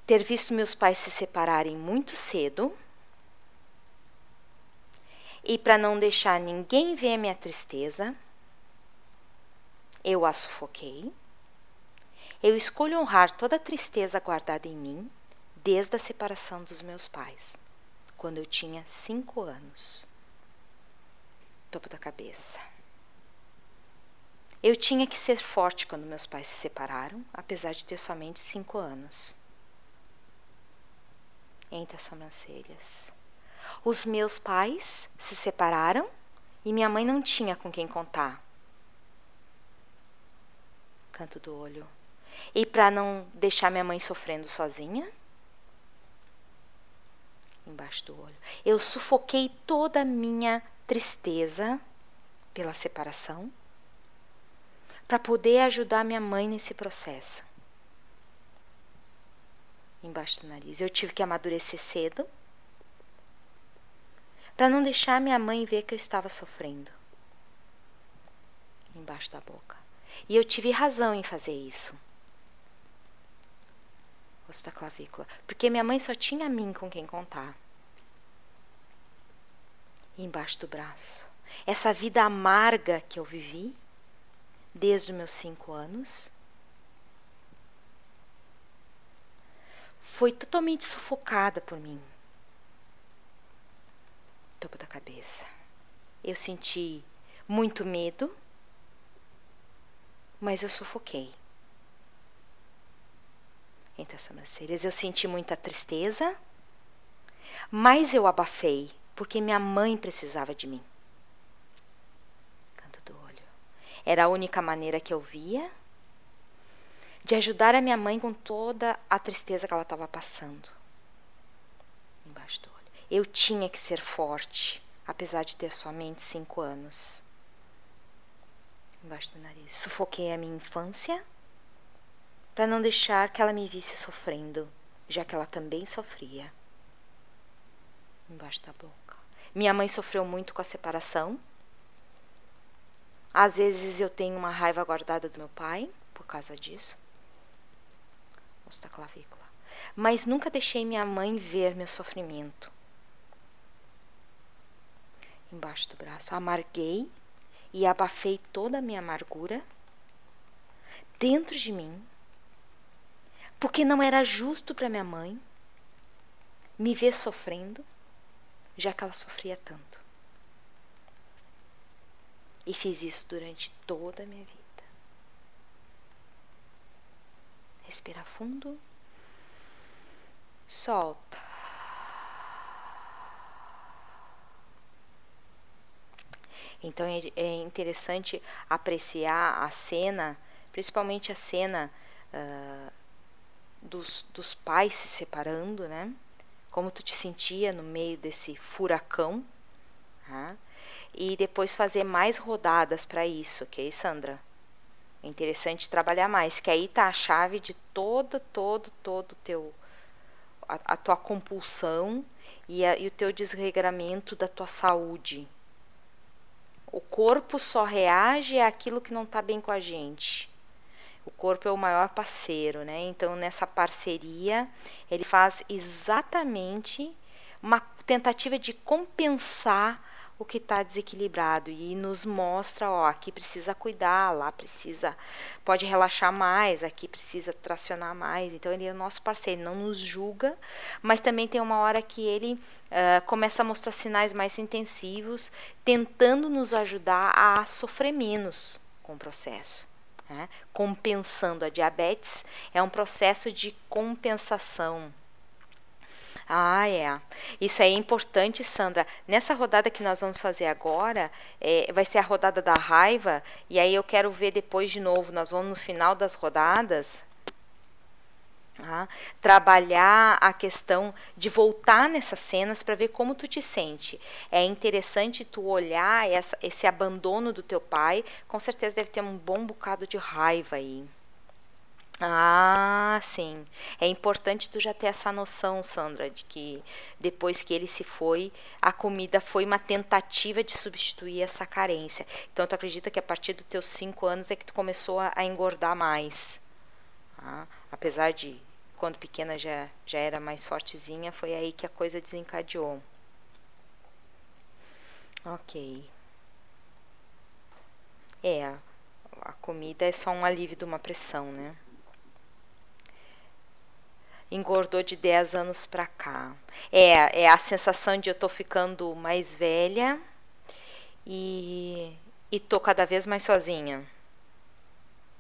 ter visto meus pais se separarem muito cedo e para não deixar ninguém ver a minha tristeza, eu a sufoquei. Eu escolho honrar toda a tristeza guardada em mim desde a separação dos meus pais, quando eu tinha cinco anos. Topo da cabeça. Eu tinha que ser forte quando meus pais se separaram, apesar de ter somente cinco anos. Entre as sobrancelhas. Os meus pais se separaram e minha mãe não tinha com quem contar. Canto do olho. E para não deixar minha mãe sofrendo sozinha, embaixo do olho, eu sufoquei toda a minha tristeza pela separação para poder ajudar minha mãe nesse processo. Embaixo do nariz. Eu tive que amadurecer cedo para não deixar minha mãe ver que eu estava sofrendo. Embaixo da boca. E eu tive razão em fazer isso. Osso da clavícula. Porque minha mãe só tinha a mim com quem contar. E embaixo do braço. Essa vida amarga que eu vivi desde os meus cinco anos foi totalmente sufocada por mim topo da cabeça. Eu senti muito medo, mas eu sufoquei. Entre as sobrancelhas, eu senti muita tristeza, mas eu abafei, porque minha mãe precisava de mim. Canto do olho. Era a única maneira que eu via de ajudar a minha mãe com toda a tristeza que ela estava passando. Embaixo do olho. Eu tinha que ser forte, apesar de ter somente cinco anos. Embaixo do nariz. Sufoquei a minha infância para não deixar que ela me visse sofrendo, já que ela também sofria. Embaixo da boca. Minha mãe sofreu muito com a separação. Às vezes eu tenho uma raiva guardada do meu pai por causa disso. Osso da clavícula. Mas nunca deixei minha mãe ver meu sofrimento embaixo do braço. Amarguei e abafei toda a minha amargura dentro de mim, porque não era justo para minha mãe me ver sofrendo, já que ela sofria tanto. E fiz isso durante toda a minha vida. Respira fundo. Solta. Então é, é interessante apreciar a cena, principalmente a cena uh, dos, dos pais se separando, né? Como tu te sentia no meio desse furacão. Tá? E depois fazer mais rodadas para isso, ok, Sandra? É interessante trabalhar mais, que aí tá a chave de todo, todo, todo teu a, a tua compulsão e, a, e o teu desregramento da tua saúde, o corpo só reage àquilo que não está bem com a gente. O corpo é o maior parceiro, né? Então, nessa parceria, ele faz exatamente uma tentativa de compensar o que está desequilibrado e nos mostra, ó, aqui precisa cuidar, lá precisa, pode relaxar mais, aqui precisa tracionar mais. Então ele é o nosso parceiro, não nos julga, mas também tem uma hora que ele uh, começa a mostrar sinais mais intensivos, tentando nos ajudar a sofrer menos com o processo. né? compensando a diabetes, é um processo de compensação. Ah, é. Isso é importante, Sandra. Nessa rodada que nós vamos fazer agora, é, vai ser a rodada da raiva, e aí eu quero ver depois de novo. Nós vamos no final das rodadas. Tá? Trabalhar a questão de voltar nessas cenas para ver como tu te sente. É interessante tu olhar essa, esse abandono do teu pai. Com certeza deve ter um bom bocado de raiva aí. Ah, sim. É importante tu já ter essa noção, Sandra, de que depois que ele se foi, a comida foi uma tentativa de substituir essa carência. Então, tu acredita que a partir dos teus cinco anos é que tu começou a, a engordar mais. Ah, apesar de, quando pequena já, já era mais fortezinha, foi aí que a coisa desencadeou. Ok. É, a comida é só um alívio de uma pressão, né? Engordou de 10 anos para cá. É, é a sensação de eu tô ficando mais velha e, e tô cada vez mais sozinha.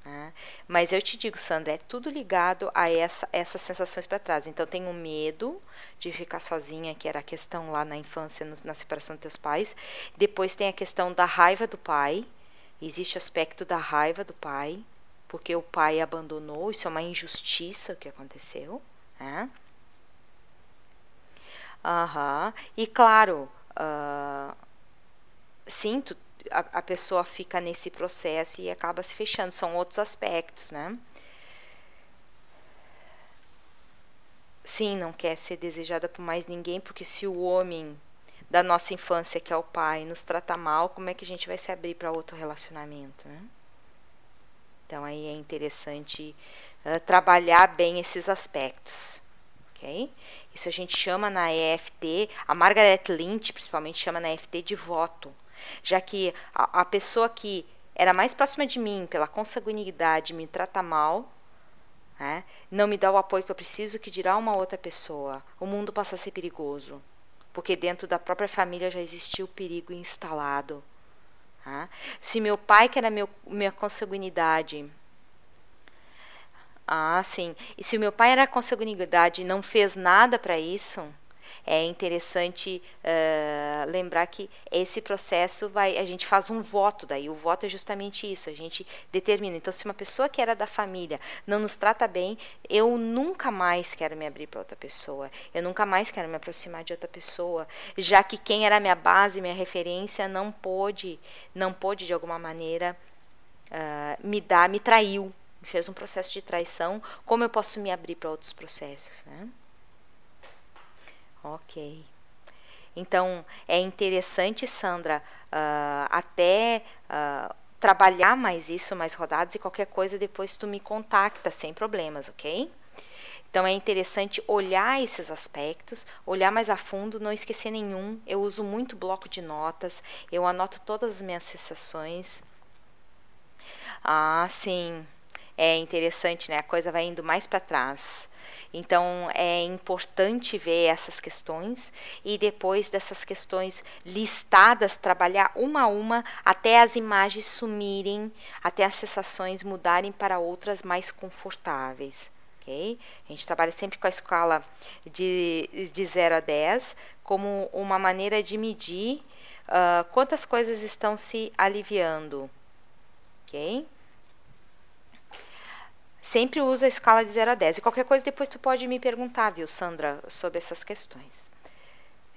Né? Mas eu te digo, Sandra, é tudo ligado a essa, essas sensações para trás. Então, tenho medo de ficar sozinha, que era a questão lá na infância, no, na separação dos teus pais. Depois tem a questão da raiva do pai. Existe aspecto da raiva do pai, porque o pai abandonou. Isso é uma injustiça que aconteceu. Né? Uhum. E claro, uh, sim, tu, a, a, pessoa fica nesse processo e acaba se fechando. São outros aspectos, né? Sim, não quer ser desejada por mais ninguém, porque se o homem da nossa infância, que é o pai, nos trata mal, como é que a gente vai se abrir para outro relacionamento, né? Então aí é interessante uh, trabalhar bem esses aspectos. ok? Isso a gente chama na EFT, a Margaret Lynch principalmente chama na EFT de voto, já que a, a pessoa que era mais próxima de mim pela consanguinidade me trata mal, né? não me dá o apoio que eu preciso, que dirá uma outra pessoa. O mundo passa a ser perigoso, porque dentro da própria família já existia o perigo instalado. Tá? Se meu pai, que era meu, minha consanguinidade, ah, sim. E se o meu pai era consanguinidade e não fez nada para isso, é interessante uh, lembrar que esse processo vai, a gente faz um voto daí. O voto é justamente isso, a gente determina. Então, se uma pessoa que era da família não nos trata bem, eu nunca mais quero me abrir para outra pessoa. Eu nunca mais quero me aproximar de outra pessoa, já que quem era minha base, minha referência, não pôde, não pôde de alguma maneira uh, me dar, me traiu, fez um processo de traição. Como eu posso me abrir para outros processos, né? Ok. Então, é interessante, Sandra, uh, até uh, trabalhar mais isso, mais rodadas e qualquer coisa, depois tu me contacta sem problemas, ok? Então, é interessante olhar esses aspectos, olhar mais a fundo, não esquecer nenhum. Eu uso muito bloco de notas, eu anoto todas as minhas sensações. Ah, sim. É interessante, né? A coisa vai indo mais para trás. Então é importante ver essas questões e depois dessas questões listadas, trabalhar uma a uma até as imagens sumirem, até as sensações mudarem para outras mais confortáveis. Okay? A gente trabalha sempre com a escala de, de 0 a 10 como uma maneira de medir uh, quantas coisas estão se aliviando. Okay? Sempre usa a escala de 0 a 10. E qualquer coisa depois tu pode me perguntar, viu, Sandra, sobre essas questões.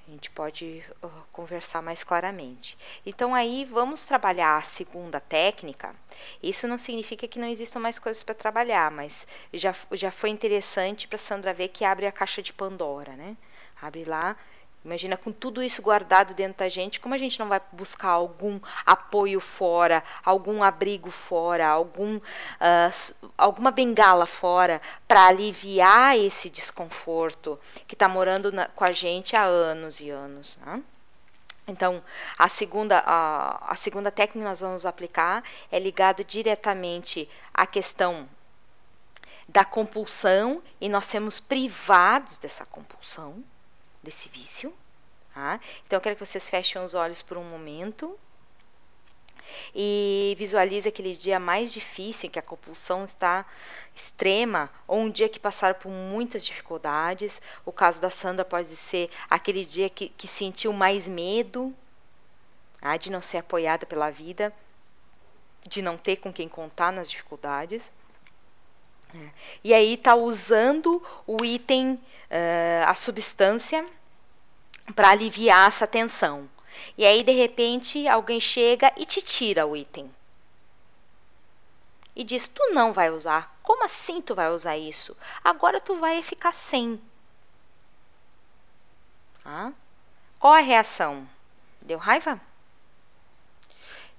A gente pode uh, conversar mais claramente. Então aí vamos trabalhar a segunda técnica. Isso não significa que não existam mais coisas para trabalhar, mas já, já foi interessante para Sandra ver que abre a caixa de Pandora, né? Abre lá Imagina com tudo isso guardado dentro da gente, como a gente não vai buscar algum apoio fora, algum abrigo fora, algum, uh, alguma bengala fora para aliviar esse desconforto que está morando na, com a gente há anos e anos. Né? Então, a segunda, a, a segunda técnica que nós vamos aplicar é ligada diretamente à questão da compulsão e nós sermos privados dessa compulsão desse vício. Tá? Então, eu quero que vocês fechem os olhos por um momento. E visualize aquele dia mais difícil, em que a compulsão está extrema, ou um dia que passaram por muitas dificuldades. O caso da Sandra pode ser aquele dia que, que sentiu mais medo ah, de não ser apoiada pela vida, de não ter com quem contar nas dificuldades. E aí está usando o item, uh, a substância, para aliviar essa tensão. E aí, de repente, alguém chega e te tira o item. E diz: Tu não vai usar. Como assim tu vai usar isso? Agora tu vai ficar sem. Ah? Qual a reação? Deu raiva?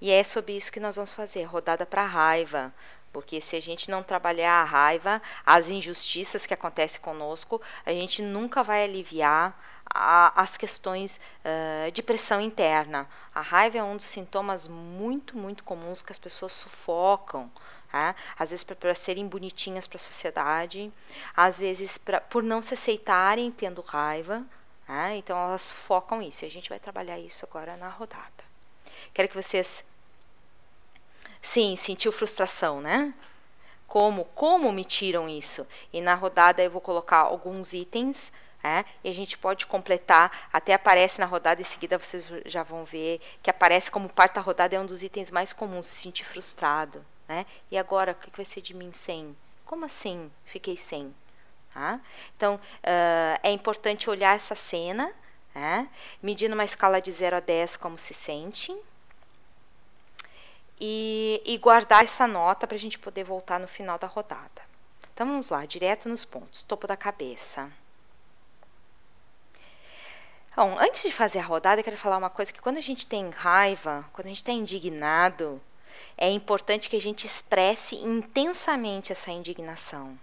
E é sobre isso que nós vamos fazer rodada para raiva. Porque se a gente não trabalhar a raiva, as injustiças que acontecem conosco, a gente nunca vai aliviar a, as questões uh, de pressão interna. A raiva é um dos sintomas muito, muito comuns que as pessoas sufocam. Né? Às vezes para serem bonitinhas para a sociedade, às vezes pra, por não se aceitarem tendo raiva. Né? Então elas sufocam isso. E a gente vai trabalhar isso agora na rodada. Quero que vocês Sim, sentiu frustração, né? Como, como me tiram isso? E na rodada eu vou colocar alguns itens, é, e a gente pode completar, até aparece na rodada, em seguida vocês já vão ver que aparece como parte da rodada, é um dos itens mais comuns, se sentir frustrado. Né? E agora, o que vai ser de mim sem? Como assim fiquei sem? Tá? Então, uh, é importante olhar essa cena, né? medindo uma escala de 0 a 10 como se sente, e, e guardar essa nota para a gente poder voltar no final da rodada. Então vamos lá, direto nos pontos, topo da cabeça. Bom, antes de fazer a rodada, eu quero falar uma coisa que quando a gente tem raiva, quando a gente está indignado, é importante que a gente expresse intensamente essa indignação.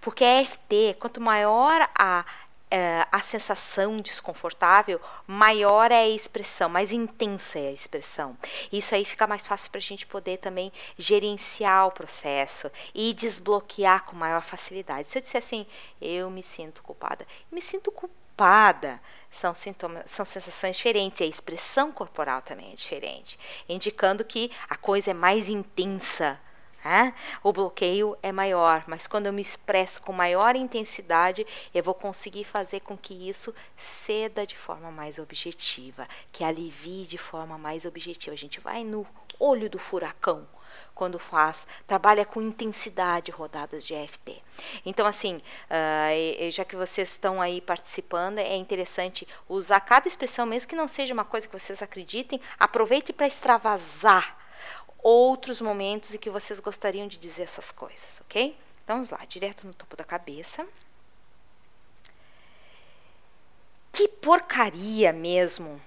Porque a EFT, quanto maior a uh, a sensação desconfortável, maior é a expressão, mais intensa é a expressão. Isso aí fica mais fácil para a gente poder também gerenciar o processo e desbloquear com maior facilidade. Se eu disser assim, eu me sinto culpada, me sinto culpada são sintomas, são sensações diferentes, e a expressão corporal também é diferente, indicando que a coisa é mais intensa né? O bloqueio é maior, mas quando eu me expresso com maior intensidade, eu vou conseguir fazer com que isso ceda de forma mais objetiva, que alivie de forma mais objetiva. A gente vai no olho do furacão quando faz, trabalha com intensidade rodadas de EFT. Então, assim, uh, já que vocês estão aí participando, é interessante usar cada expressão, mesmo que não seja uma coisa que vocês acreditem, aproveite para extravasar outros momentos em que vocês gostariam de dizer essas coisas, ok? Então vamos lá, direto no topo da cabeça. Que porcaria mesmo!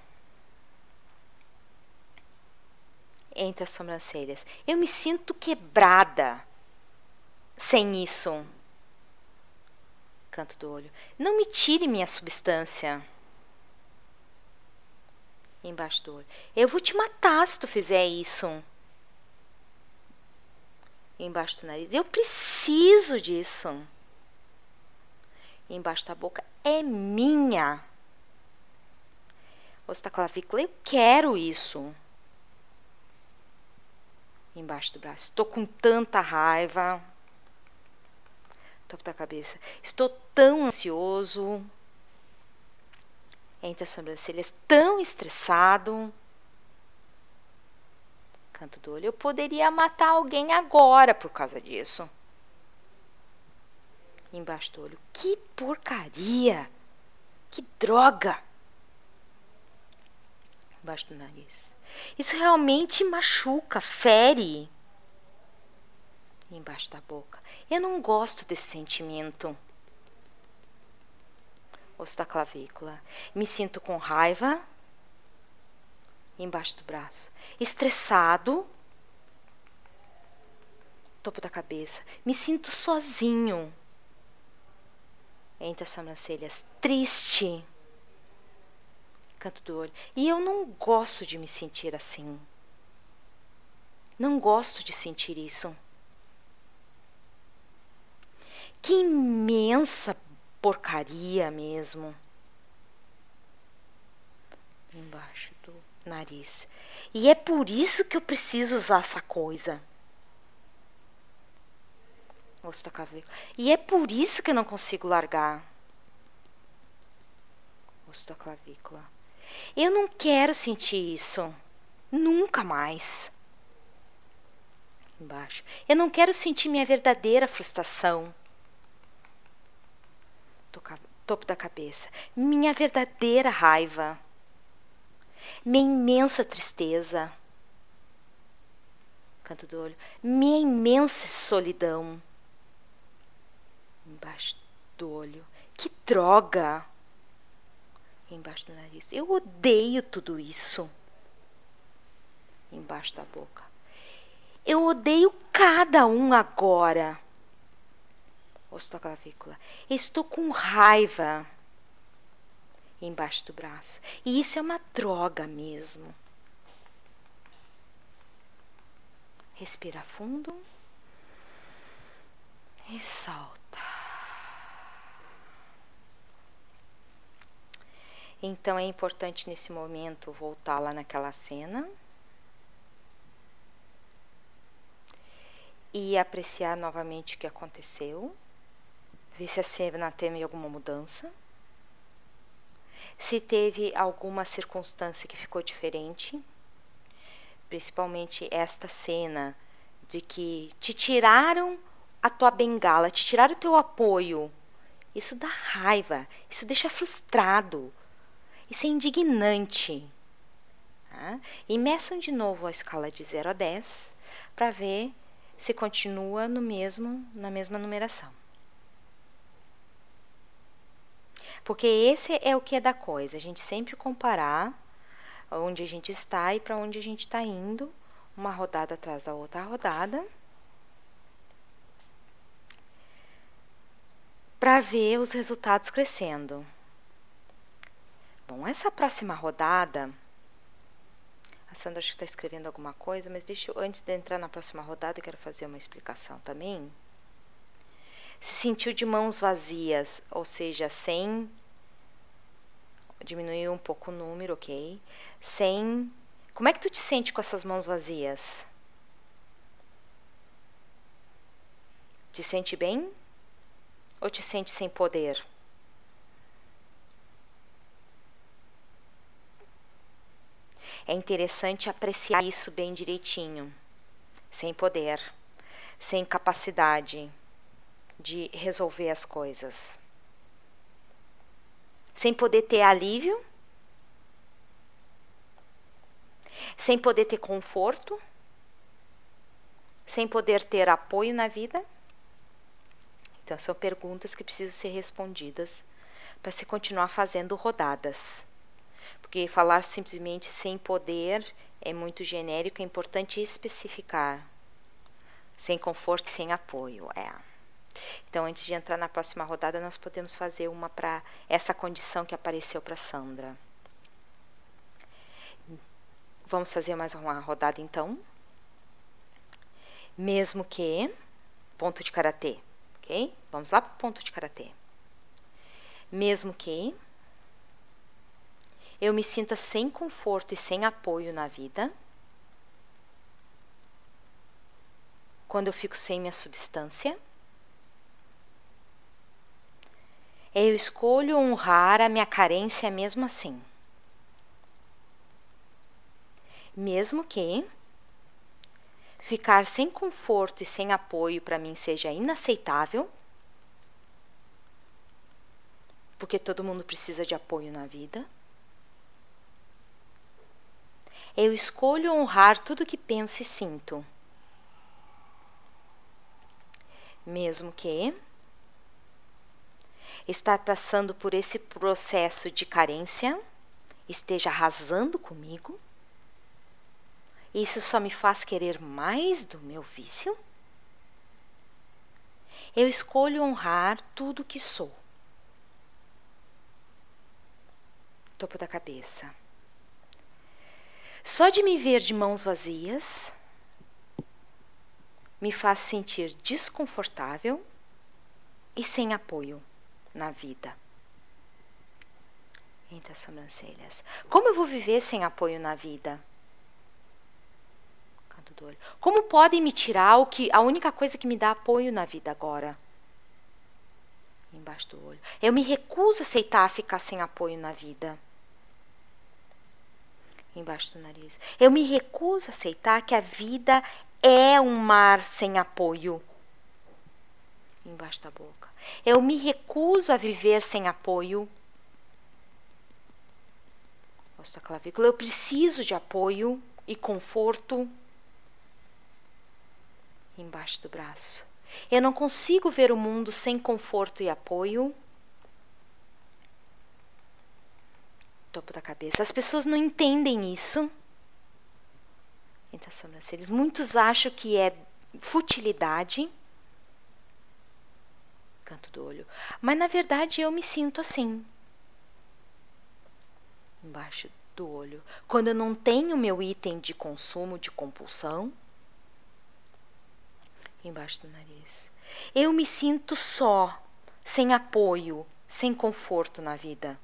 Entre as sobrancelhas. Eu me sinto quebrada sem isso. Canto do olho. Não me tire minha substância. Embaixo do olho. Eu vou te matar se tu fizer isso embaixo do nariz. Eu preciso disso. Embaixo da boca é minha. Osso da clavícula, eu quero isso. Embaixo do braço, estou com tanta raiva. Topo da cabeça, estou tão ansioso. Entre as sobrancelhas, tão estressado canto do olho. Eu poderia matar alguém agora por causa disso. Embaixo do olho. Que porcaria! Que droga! Embaixo do nariz. Isso realmente machuca, fere. Embaixo da boca. Eu não gosto desse sentimento. Osso da clavícula. Me sinto com raiva. Embaixo do braço estressado, topo da cabeça. Me sinto sozinho. Entre as sobrancelhas, triste. Canto do olho. E eu não gosto de me sentir assim. Não gosto de sentir isso. Que imensa porcaria mesmo. Embaixo nariz. E é por isso que eu preciso usar essa coisa. Osso da clavícula. E é por isso que eu não consigo largar. Osso da clavícula. Eu não quero sentir isso. Nunca mais. Embaixo. Eu não quero sentir minha verdadeira frustração. Topo da cabeça. Minha verdadeira raiva. Minha imensa tristeza. Canto do olho. Minha imensa solidão. Embaixo do olho. Que droga! Embaixo do nariz. Eu odeio tudo isso embaixo da boca. Eu odeio cada um agora. Osso da clavícula. Estou com raiva embaixo do braço. E isso é uma droga mesmo. Respira fundo e solta. Então é importante nesse momento voltar lá naquela cena. e apreciar novamente o que aconteceu, ver se a cena teve alguma mudança, se teve alguma circunstância que ficou diferente, principalmente esta cena de que te tiraram a tua bengala, te tiraram o teu apoio. Isso dá raiva, isso deixa frustrado, isso é indignante. Tá? E meçam de novo a escala de 0 a 10 para ver se continua no mesmo, na mesma numeração. Porque esse é o que é da coisa, a gente sempre comparar onde a gente está e para onde a gente está indo, uma rodada atrás da outra rodada, para ver os resultados crescendo. Bom, essa próxima rodada a Sandra acho que está escrevendo alguma coisa, mas deixa eu, antes de entrar na próxima rodada, eu quero fazer uma explicação também. Se sentiu de mãos vazias, ou seja, sem. Diminuir um pouco o número, ok? Sem. Como é que tu te sente com essas mãos vazias? Te sente bem? Ou te sente sem poder? é interessante apreciar isso bem direitinho, sem poder, sem capacidade de resolver as coisas, sem poder ter alívio, sem poder ter conforto, sem poder ter apoio na vida. Então, são perguntas que precisam ser respondidas para se continuar fazendo rodadas porque falar simplesmente sem poder é muito genérico, é importante especificar. Sem conforto sem apoio, é. Então, antes de entrar na próxima rodada, nós podemos fazer uma para essa condição que apareceu para Sandra. Vamos fazer mais uma rodada então. Mesmo que ponto de karatê, ok? Vamos lá para o ponto de karatê. Mesmo que eu me sinta sem conforto e sem apoio na vida, quando eu fico sem minha substância, eu escolho honrar a minha carência mesmo assim. Mesmo que ficar sem conforto e sem apoio para mim seja inaceitável, porque todo mundo precisa de apoio na vida. Eu escolho honrar tudo que penso e sinto. Mesmo que estar passando por esse processo de carência esteja arrasando comigo, isso só me faz querer mais do meu vício. Eu escolho honrar tudo que sou. Topo da cabeça. Só de me ver de mãos vazias me faz sentir desconfortável e sem apoio na vida. Entre as sobrancelhas. Como eu vou viver sem apoio na vida? do olho. Como podem me tirar o que a única coisa que me dá apoio na vida agora? Embaixo do olho. Eu me recuso a aceitar ficar sem apoio na vida. Embaixo do nariz. Eu me recuso a aceitar que a vida é um mar sem apoio. Embaixo da boca. Eu me recuso a viver sem apoio. Osso da clavícula. Eu preciso de apoio e conforto. Embaixo do braço. Eu não consigo ver o mundo sem conforto e apoio. Topo da cabeça. As pessoas não entendem isso. As sobrancelhas. Muitos acham que é futilidade. Canto do olho. Mas na verdade eu me sinto assim. Embaixo do olho. Quando eu não tenho meu item de consumo, de compulsão embaixo do nariz. Eu me sinto só, sem apoio, sem conforto na vida.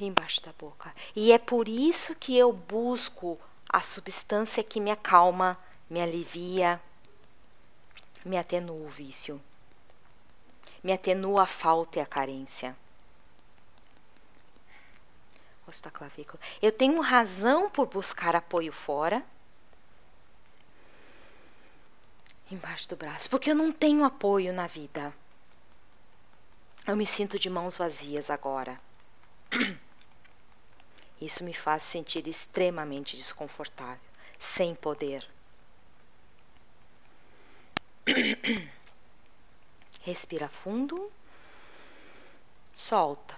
Embaixo da boca. E é por isso que eu busco a substância que me acalma, me alivia, me atenua o vício, me atenua a falta e a carência. Osso da clavícula. Eu tenho razão por buscar apoio fora embaixo do braço, porque eu não tenho apoio na vida. Eu me sinto de mãos vazias agora. Isso me faz sentir extremamente desconfortável, sem poder. Respira fundo, solta.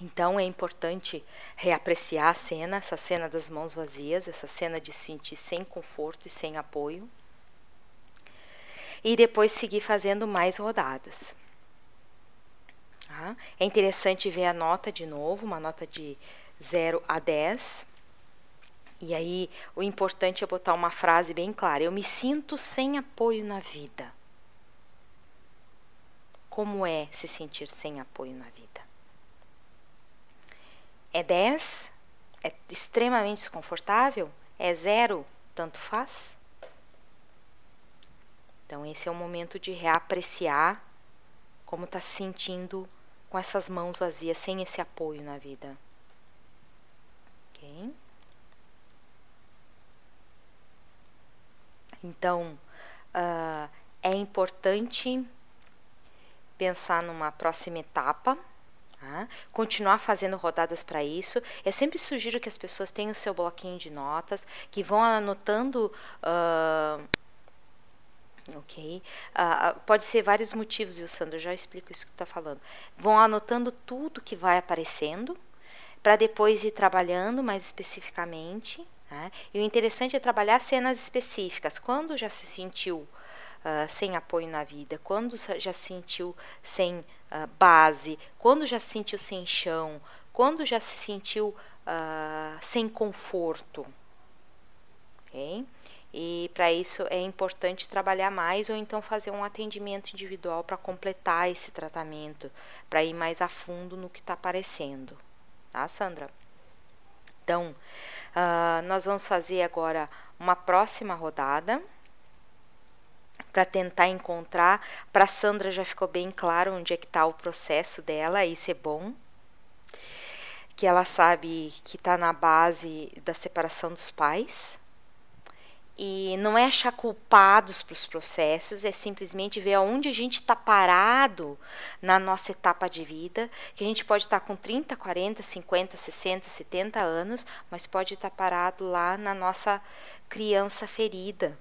Então é importante reapreciar a cena, essa cena das mãos vazias, essa cena de sentir sem conforto e sem apoio. E depois seguir fazendo mais rodadas. Tá? É interessante ver a nota de novo, uma nota de 0 a 10. E aí o importante é botar uma frase bem clara: Eu me sinto sem apoio na vida. Como é se sentir sem apoio na vida? É 10? É extremamente desconfortável? É zero? Tanto faz? Então, esse é o momento de reapreciar como está se sentindo com essas mãos vazias, sem esse apoio na vida. Ok? Então, uh, é importante pensar numa próxima etapa Tá? Continuar fazendo rodadas para isso. Eu sempre sugiro que as pessoas tenham o seu bloquinho de notas, que vão anotando. Uh, ok? Uh, pode ser vários motivos, viu, Sandra? Eu já explico isso que está falando. Vão anotando tudo que vai aparecendo, para depois ir trabalhando mais especificamente. Né? E o interessante é trabalhar cenas específicas. Quando já se sentiu uh, sem apoio na vida, quando já se sentiu sem uh, base, quando já se sentiu sem chão, quando já se sentiu uh, sem conforto. Okay? E para isso é importante trabalhar mais ou então fazer um atendimento individual para completar esse tratamento, para ir mais a fundo no que está aparecendo. Tá, Sandra? Então, uh, nós vamos fazer agora uma próxima rodada para tentar encontrar. Para Sandra já ficou bem claro onde é que está o processo dela, isso é bom. Que ela sabe que está na base da separação dos pais. E não é achar culpados para os processos, é simplesmente ver aonde a gente está parado na nossa etapa de vida, que a gente pode estar tá com 30, 40, 50, 60, 70 anos, mas pode estar tá parado lá na nossa criança ferida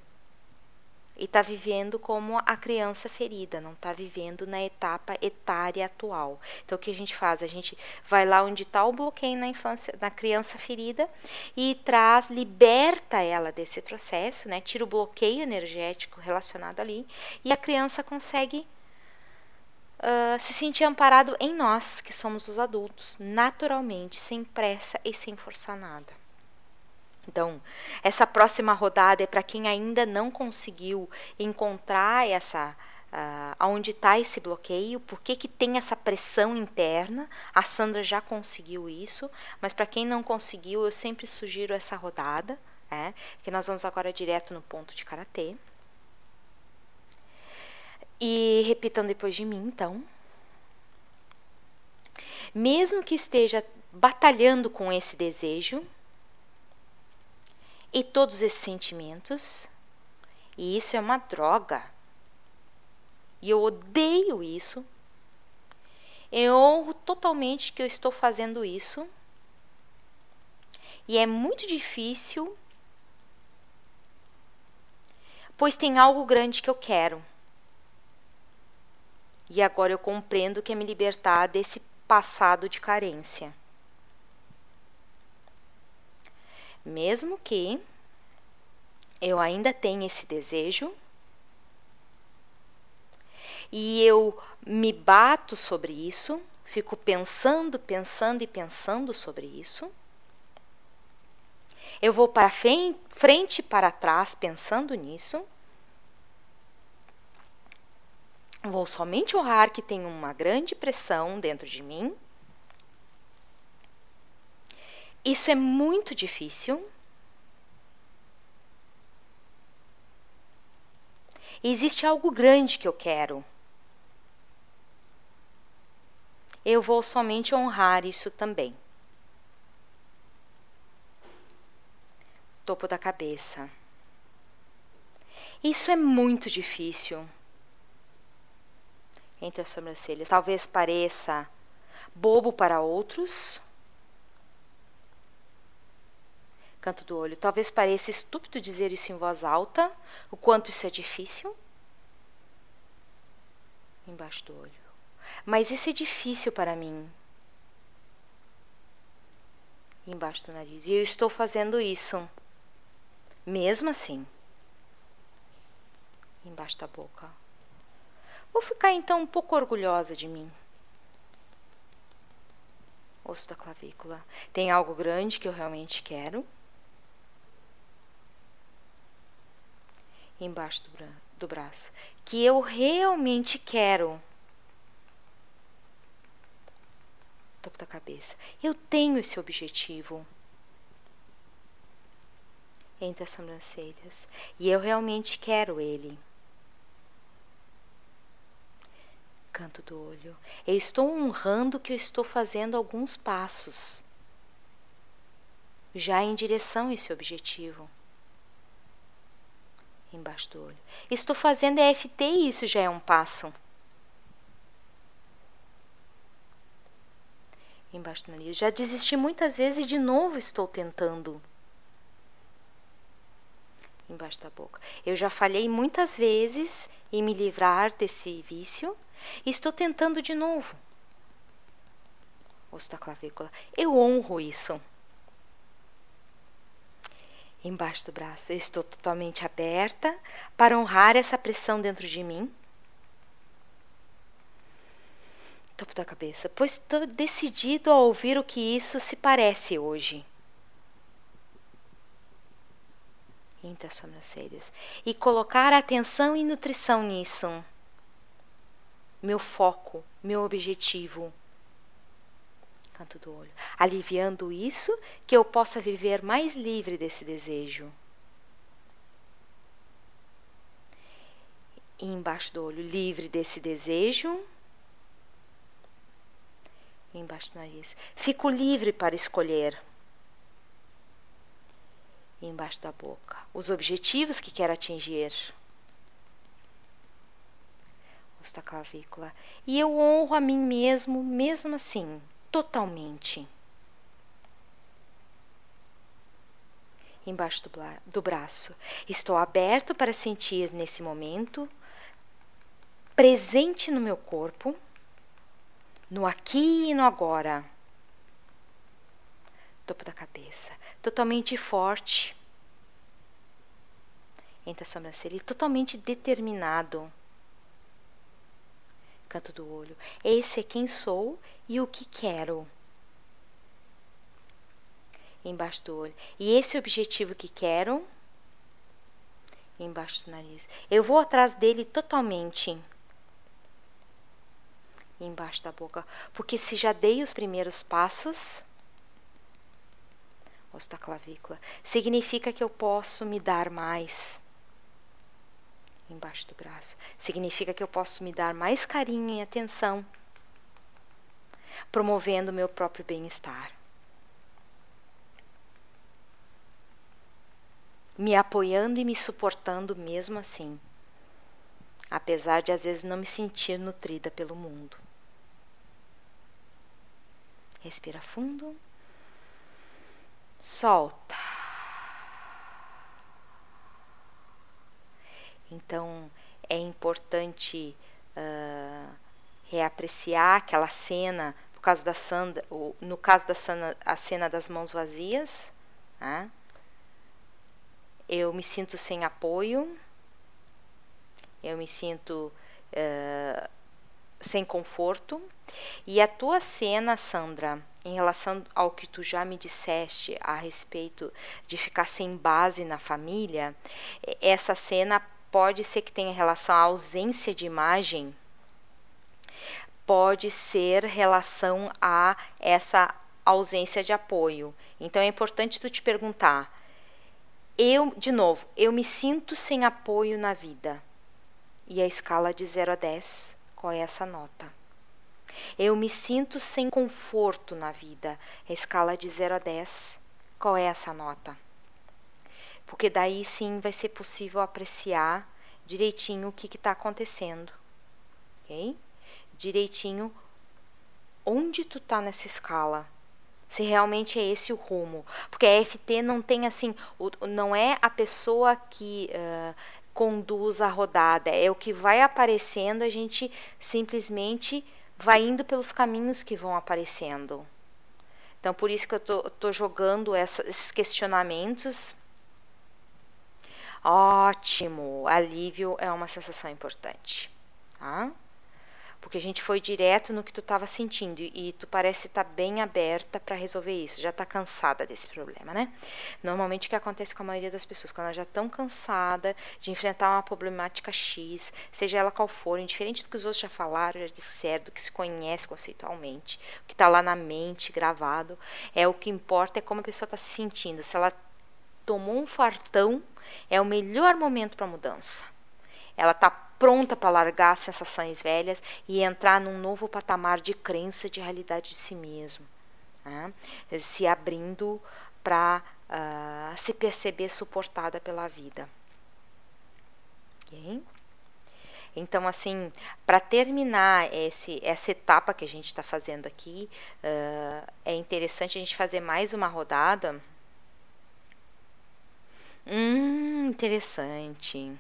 e está vivendo como a criança ferida, não está vivendo na etapa etária atual. Então o que a gente faz? A gente vai lá onde está o bloqueio na infância, na criança ferida e traz, liberta ela desse processo, né? Tira o bloqueio energético relacionado ali e a criança consegue Uh, se sentir amparado em nós, que somos os adultos, naturalmente, sem pressa e sem forçar nada. Então, essa próxima rodada é para quem ainda não conseguiu encontrar essa uh, aonde está esse bloqueio, por que, que tem essa pressão interna. A Sandra já conseguiu isso, mas para quem não conseguiu, eu sempre sugiro essa rodada, é, que nós vamos agora direto no ponto de karatê. E repitam depois de mim, então. Mesmo que esteja batalhando com esse desejo e todos esses sentimentos, e isso é uma droga. E eu odeio isso. Eu honro totalmente que eu estou fazendo isso. E é muito difícil, pois tem algo grande que eu quero. E agora eu compreendo que é me libertar desse passado de carência. Mesmo que eu ainda tenha esse desejo e eu me bato sobre isso, fico pensando, pensando e pensando sobre isso. Eu vou para frente e para trás pensando nisso. Vou somente honrar que tem uma grande pressão dentro de mim. Isso é muito difícil. Existe algo grande que eu quero. Eu vou somente honrar isso também. Topo da cabeça. Isso é muito difícil entre as sobrancelhas. Talvez pareça bobo para outros. Canto do olho. Talvez pareça estúpido dizer isso em voz alta, o quanto isso é difícil. Embaixo do olho. Mas isso é difícil para mim. Embaixo do nariz. E eu estou fazendo isso. Mesmo assim. Embaixo da boca. Vou ficar então um pouco orgulhosa de mim. Osso da clavícula. Tem algo grande que eu realmente quero. Embaixo do, bra do braço. Que eu realmente quero. Topo da cabeça. Eu tenho esse objetivo entre as sobrancelhas e eu realmente quero ele. canto do olho. Eu estou honrando que eu estou fazendo alguns passos já em direção a esse objetivo. Embaixo do olho. Estou fazendo EFT e isso já é um passo. Embaixo do nariz. Já desisti muitas vezes e de novo estou tentando. Embaixo da boca. Eu já falhei muitas vezes em me livrar desse vício Estou tentando de novo. Osso da clavícula. Eu honro isso. Embaixo do braço, eu estou totalmente aberta para honrar essa pressão dentro de mim. Topo da cabeça, pois estou decidido a ouvir o que isso se parece hoje. Entre as sobrancelhas. E colocar atenção e nutrição nisso meu foco, meu objetivo. Canto do olho. Aliviando isso, que eu possa viver mais livre desse desejo. E embaixo do olho, livre desse desejo. E embaixo do nariz. Fico livre para escolher. E embaixo da boca. Os objetivos que quero atingir da clavícula. E eu honro a mim mesmo, mesmo assim, totalmente. Embaixo do, do braço. Estou aberto para sentir nesse momento, presente no meu corpo, no aqui e no agora. Topo da cabeça. Totalmente forte. Entre a sobrancelha, totalmente determinado canto do olho. Esse é quem sou e o que quero. Embaixo do olho. E esse objetivo que quero. Embaixo do nariz. Eu vou atrás dele totalmente. embaixo da boca. Porque se já dei os primeiros passos, osso da clavícula, significa que eu posso me dar mais embaixo do braço. Significa que eu posso me dar mais carinho e atenção, promovendo o meu próprio bem-estar. Me apoiando e me suportando mesmo assim, apesar de às vezes não me sentir nutrida pelo mundo. Respira fundo. Solta. Então é importante uh, reapreciar aquela cena, no caso da Sandra, no caso da cena, a cena das mãos vazias. Né? Eu me sinto sem apoio, eu me sinto uh, sem conforto. E a tua cena, Sandra, em relação ao que tu já me disseste a respeito de ficar sem base na família, essa cena pode ser que tenha relação à ausência de imagem, pode ser relação a essa ausência de apoio. Então é importante tu te perguntar: eu, de novo, eu me sinto sem apoio na vida. E a escala de 0 a 10, qual é essa nota? Eu me sinto sem conforto na vida. A escala de 0 a 10, qual é essa nota? Porque daí sim vai ser possível apreciar direitinho o que está acontecendo, ok? Direitinho onde tu tá nessa escala, se realmente é esse o rumo, porque a FT não tem assim, não é a pessoa que uh, conduz a rodada, é o que vai aparecendo, a gente simplesmente vai indo pelos caminhos que vão aparecendo. Então, por isso que eu tô jogando essa, esses questionamentos Ótimo! Alívio é uma sensação importante, tá? Porque a gente foi direto no que tu estava sentindo e tu parece estar tá bem aberta para resolver isso, já está cansada desse problema, né? Normalmente o que acontece com a maioria das pessoas, quando elas já estão cansadas de enfrentar uma problemática X, seja ela qual for, indiferente do que os outros já falaram, já disseram, do que se conhece conceitualmente, o que está lá na mente gravado, é o que importa é como a pessoa está se sentindo, se ela tomou um fartão é o melhor momento para mudança. Ela está pronta para largar as sensações velhas e entrar num novo patamar de crença de realidade de si mesmo, né? se abrindo para uh, ah, se perceber suportada pela vida. Okay? Então, assim, para terminar esse, essa etapa que a gente está fazendo aqui, uh, é interessante a gente fazer mais uma rodada Hum, interessante.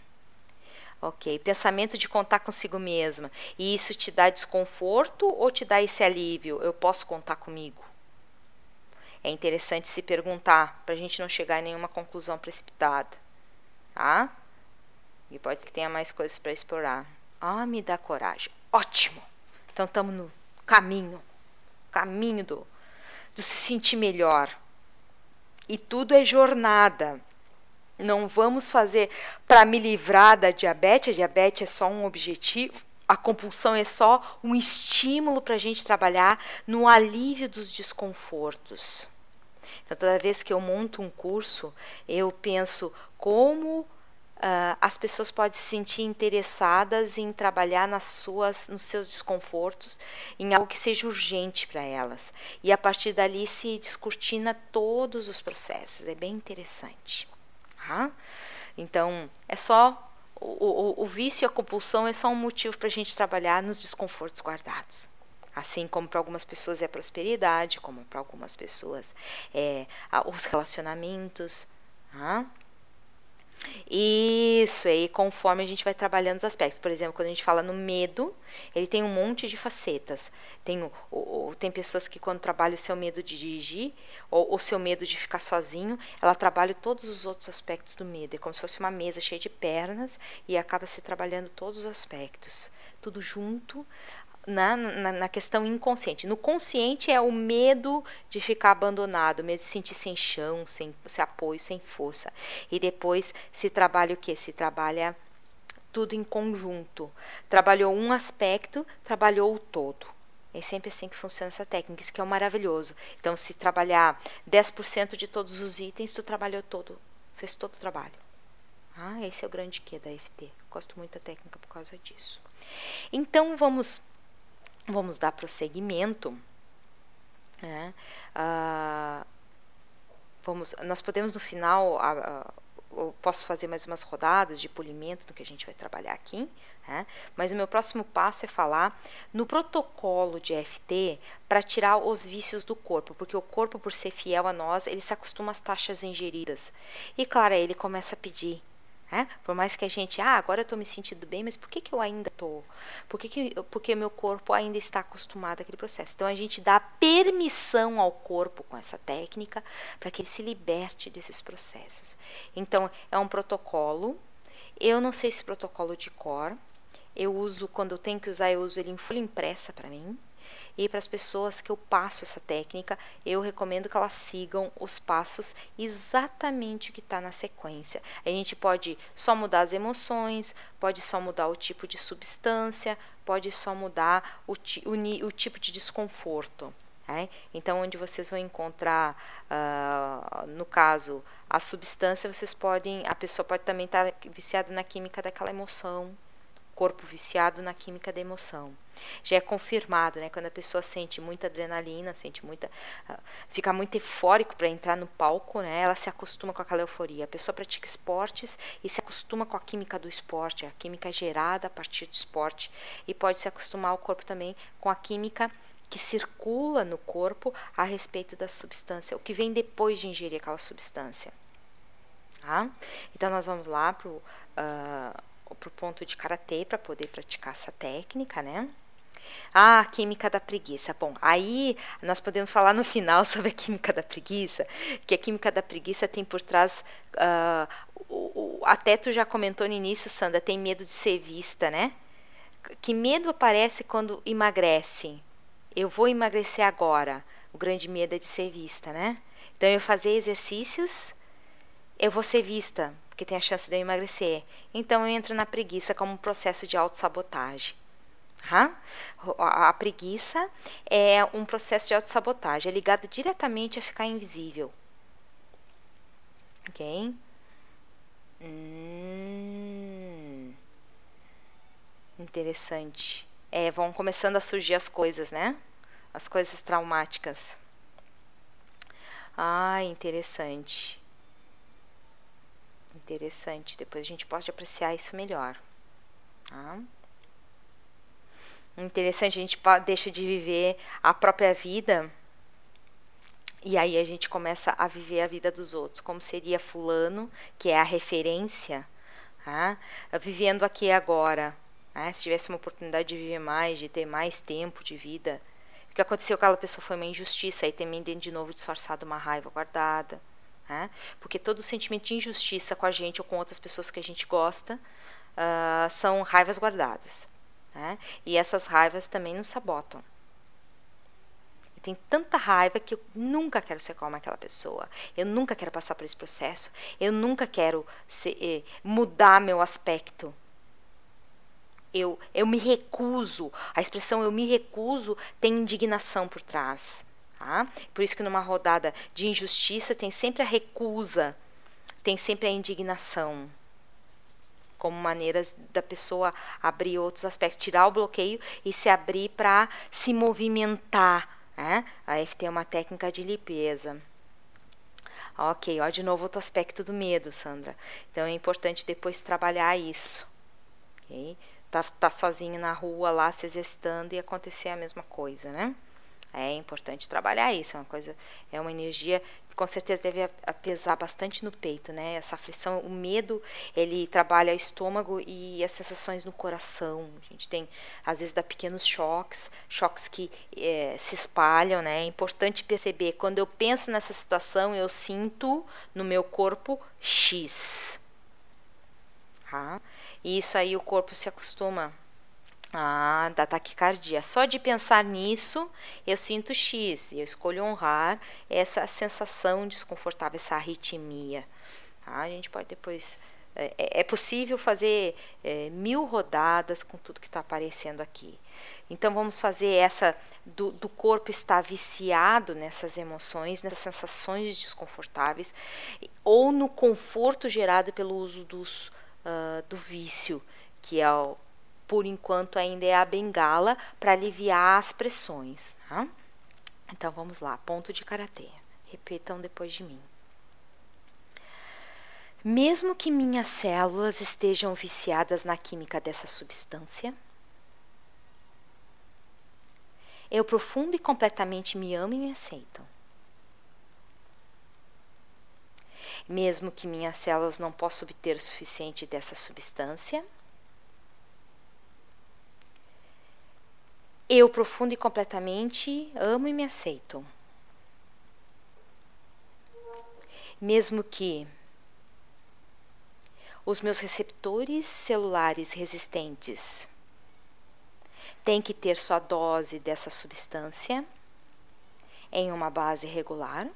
Ok, pensamento de contar consigo mesma. E isso te dá desconforto ou te dá esse alívio? Eu posso contar comigo? É interessante se perguntar para a gente não chegar em nenhuma conclusão precipitada, tá? E pode que tenha mais coisas para explorar. Ah, me dá coragem. Ótimo! Então estamos no caminho, caminho do, do se sentir melhor. E tudo é jornada. Não vamos fazer para me livrar da diabetes, a diabetes é só um objetivo, a compulsão é só um estímulo para a gente trabalhar no alívio dos desconfortos. Então, toda vez que eu monto um curso, eu penso como uh, as pessoas podem se sentir interessadas em trabalhar nas suas, nos seus desconfortos, em algo que seja urgente para elas. E a partir dali se descortina todos os processos. É bem interessante. Tá? Então, é só o, o, o vício e a compulsão é só um motivo para a gente trabalhar nos desconfortos guardados. Assim como para algumas pessoas é prosperidade, como para algumas pessoas é os relacionamentos. Tá? Isso, aí conforme a gente vai trabalhando os aspectos. Por exemplo, quando a gente fala no medo, ele tem um monte de facetas. Tem, o, o, tem pessoas que quando trabalham o seu medo de dirigir, ou o seu medo de ficar sozinho, ela trabalha todos os outros aspectos do medo. É como se fosse uma mesa cheia de pernas e acaba se trabalhando todos os aspectos. Tudo junto, na, na, na, questão inconsciente. No consciente é o medo de ficar abandonado, medo de se sentir sem chão, sem, sem apoio, sem força. E depois se trabalha o que? Se trabalha tudo em conjunto. Trabalhou um aspecto, trabalhou o todo. É sempre assim que funciona essa técnica, isso que é maravilhoso. Então, se trabalhar 10% de todos os itens, tu trabalhou todo, fez todo o trabalho. Ah, esse é o grande que da FT. Gosto muito da técnica por causa disso. Então, vamos, vamos dar prosseguimento. Né? Ah, vamos, nós podemos no final eu posso fazer mais umas rodadas de polimento do que a gente vai trabalhar aqui, né? mas o meu próximo passo é falar no protocolo de FT para tirar os vícios do corpo, porque o corpo, por ser fiel a nós, ele se acostuma às taxas ingeridas. E claro, ele começa a pedir é? Por mais que a gente, ah, agora eu estou me sentindo bem, mas por que, que eu ainda estou? Por que, que porque meu corpo ainda está acostumado àquele processo? Então a gente dá permissão ao corpo com essa técnica para que ele se liberte desses processos. Então é um protocolo. Eu não sei se protocolo de cor. Eu uso, quando eu tenho que usar, eu uso ele em folha impressa para mim. E para as pessoas que eu passo essa técnica, eu recomendo que elas sigam os passos exatamente o que está na sequência. A gente pode só mudar as emoções, pode só mudar o tipo de substância, pode só mudar o, o, o tipo de desconforto. É? Então, onde vocês vão encontrar, uh, no caso, a substância, vocês podem, a pessoa pode também estar tá viciada na química daquela emoção, corpo viciado na química da emoção. Já é confirmado, né? Quando a pessoa sente muita adrenalina, sente muita, uh, fica muito eufórico para entrar no palco, né? Ela se acostuma com aquela euforia. A pessoa pratica esportes e se acostuma com a química do esporte, a química gerada a partir do esporte e pode se acostumar o corpo também com a química que circula no corpo a respeito da substância, o que vem depois de ingerir aquela substância. Tá? Então nós vamos lá para o uh, para o ponto de karatê para poder praticar essa técnica, né? Ah, química da preguiça. Bom, aí nós podemos falar no final sobre a química da preguiça, que a química da preguiça tem por trás. Uh, o, o, até tu já comentou no início, Sandra, tem medo de ser vista, né? Que medo aparece quando emagrece? Eu vou emagrecer agora. O grande medo é de ser vista, né? Então, eu fazer exercícios, eu vou ser vista porque tem a chance de eu emagrecer. Então eu entro na preguiça como um processo de autossabotagem. A, a preguiça é um processo de autossabotagem, é ligado diretamente a ficar invisível. Ok? Hum, interessante. É, vão começando a surgir as coisas, né? As coisas traumáticas. Ah, interessante. Interessante. Depois a gente pode apreciar isso melhor. Tá? Interessante, a gente deixa de viver a própria vida e aí a gente começa a viver a vida dos outros, como seria Fulano, que é a referência, tá? vivendo aqui agora. Né? Se tivesse uma oportunidade de viver mais, de ter mais tempo de vida, o que aconteceu com aquela pessoa foi uma injustiça, aí também dentro de novo disfarçado uma raiva guardada. Né? Porque todo sentimento de injustiça com a gente ou com outras pessoas que a gente gosta uh, são raivas guardadas. Né? E essas raivas também nos sabotam. Tenho tanta raiva que eu nunca quero ser como aquela pessoa. Eu nunca quero passar por esse processo. Eu nunca quero ser, eh, mudar meu aspecto. Eu, eu me recuso. A expressão eu me recuso tem indignação por trás. Tá? Por isso que numa rodada de injustiça tem sempre a recusa, tem sempre a indignação, como maneiras da pessoa abrir outros aspectos, tirar o bloqueio e se abrir para se movimentar. Né? A FT é uma técnica de limpeza. Ok, ó, de novo outro aspecto do medo, Sandra. Então é importante depois trabalhar isso. Okay? Tá, tá sozinho na rua lá se exercitando e acontecer a mesma coisa, né? É importante trabalhar isso, é uma coisa, é uma energia que com certeza deve pesar bastante no peito, né? Essa aflição, o medo, ele trabalha o estômago e as sensações no coração. A gente tem, às vezes, dá pequenos choques, choques que é, se espalham, né? É importante perceber, quando eu penso nessa situação, eu sinto no meu corpo X. Tá? E isso aí o corpo se acostuma ah, da taquicardia. Só de pensar nisso, eu sinto X. Eu escolho honrar essa sensação desconfortável, essa arritmia. Tá? A gente pode depois É, é possível fazer é, mil rodadas com tudo que está aparecendo aqui. Então vamos fazer essa do, do, corpo estar viciado nessas emoções, nessas sensações desconfortáveis, ou no conforto gerado pelo uso dos, uh, do vício, que é o, por enquanto ainda é a bengala para aliviar as pressões. Tá? Então vamos lá, ponto de karatê. Repetam depois de mim. Mesmo que minhas células estejam viciadas na química dessa substância, eu profundo e completamente me amo e me aceito. Mesmo que minhas células não possam obter o suficiente dessa substância, eu profundo e completamente amo e me aceito. Mesmo que os meus receptores celulares resistentes têm que ter sua dose dessa substância em uma base regular.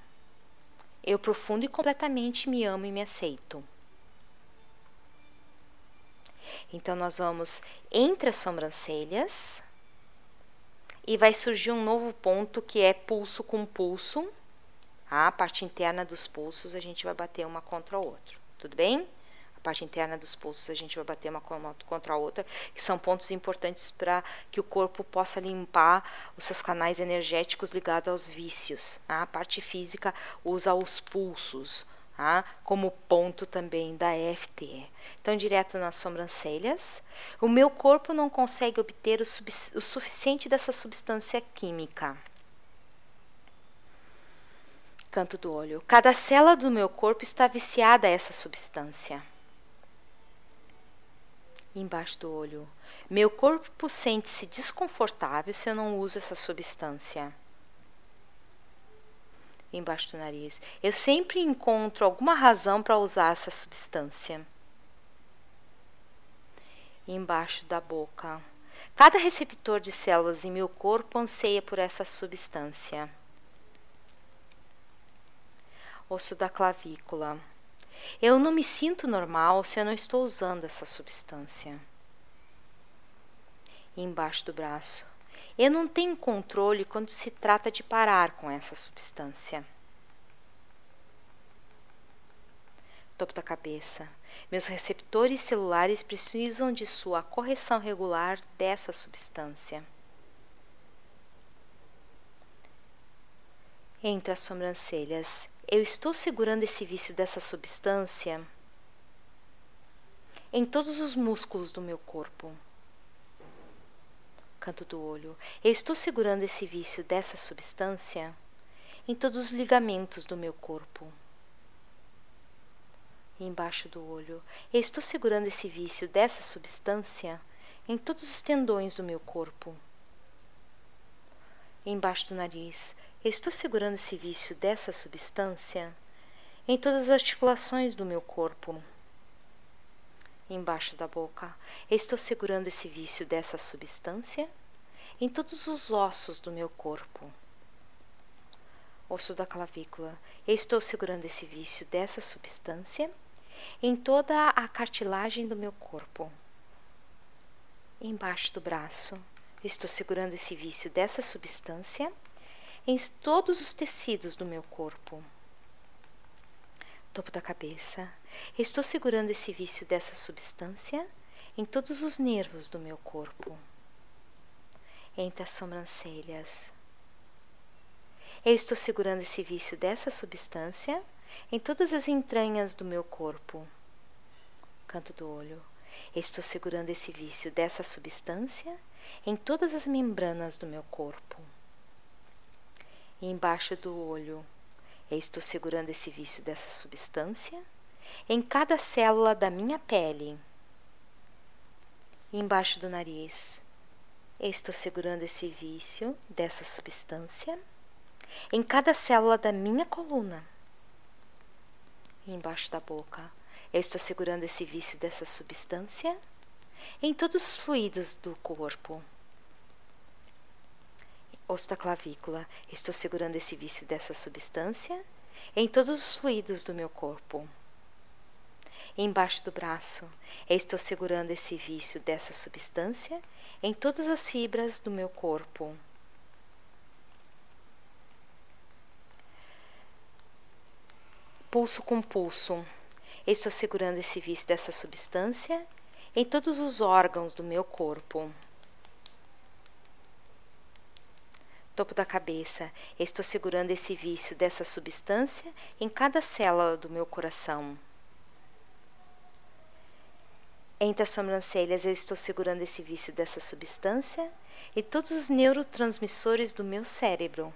Eu profundo e completamente me amo e me aceito. Então, nós vamos entre as sobrancelhas e vai surgir um novo ponto que é pulso com pulso. A parte interna dos pulsos a gente vai bater uma contra a outra. Tudo bem? parte interna dos pulsos, a gente vai bater uma contra a outra, que são pontos importantes para que o corpo possa limpar os seus canais energéticos ligados aos vícios. A parte física usa os pulsos. Tá? como ponto também da EFT. Então, direto nas sobrancelhas. O meu corpo não consegue obter o, o suficiente dessa substância química. Canto do olho. Cada célula do meu corpo está viciada a essa substância embaixo do olho. Meu corpo sente-se desconfortável se eu não uso essa substância. Embaixo do nariz. Eu sempre encontro alguma razão para usar essa substância. Embaixo da boca. Cada receptor de células em meu corpo anseia por essa substância. Osso da clavícula. Eu não me sinto normal se eu não estou usando essa substância. embaixo do braço. Eu não tenho controle quando se trata de parar com essa substância. Topo da cabeça. Meus receptores celulares precisam de sua correção regular dessa substância. Entre as sobrancelhas, eu estou segurando esse vício dessa substância em todos os músculos do meu corpo. Canto do olho. Eu estou segurando esse vício dessa substância em todos os ligamentos do meu corpo. Embaixo do olho. Eu estou segurando esse vício dessa substância em todos os tendões do meu corpo. Embaixo do nariz. Eu estou segurando esse vício dessa substância em todas as articulações do meu corpo. Embaixo da boca, estou segurando esse vício dessa substância em todos os ossos do meu corpo. Osso da clavícula, estou segurando esse vício dessa substância em toda a cartilagem do meu corpo. Embaixo do braço, estou segurando esse vício dessa substância em todos os tecidos do meu corpo. Topo da cabeça. Estou segurando esse vício dessa substância em todos os nervos do meu corpo. Entre as sobrancelhas. Eu estou segurando esse vício dessa substância em todas as entranhas do meu corpo. Canto do olho. Estou segurando esse vício dessa substância em todas as membranas do meu corpo e embaixo do olho. Eu estou segurando esse vício dessa substância em cada célula da minha pele. Embaixo do nariz. Estou segurando esse vício dessa substância em cada célula da minha coluna. Embaixo da boca. Eu estou segurando esse vício dessa substância em todos os fluidos do corpo osso da clavícula. Estou segurando esse vício dessa substância em todos os fluidos do meu corpo. Embaixo do braço. Eu estou segurando esse vício dessa substância em todas as fibras do meu corpo. Pulso com pulso. Eu estou segurando esse vício dessa substância em todos os órgãos do meu corpo. Topo da cabeça. Estou segurando esse vício dessa substância em cada célula do meu coração. Entre as sobrancelhas, eu estou segurando esse vício dessa substância e todos os neurotransmissores do meu cérebro.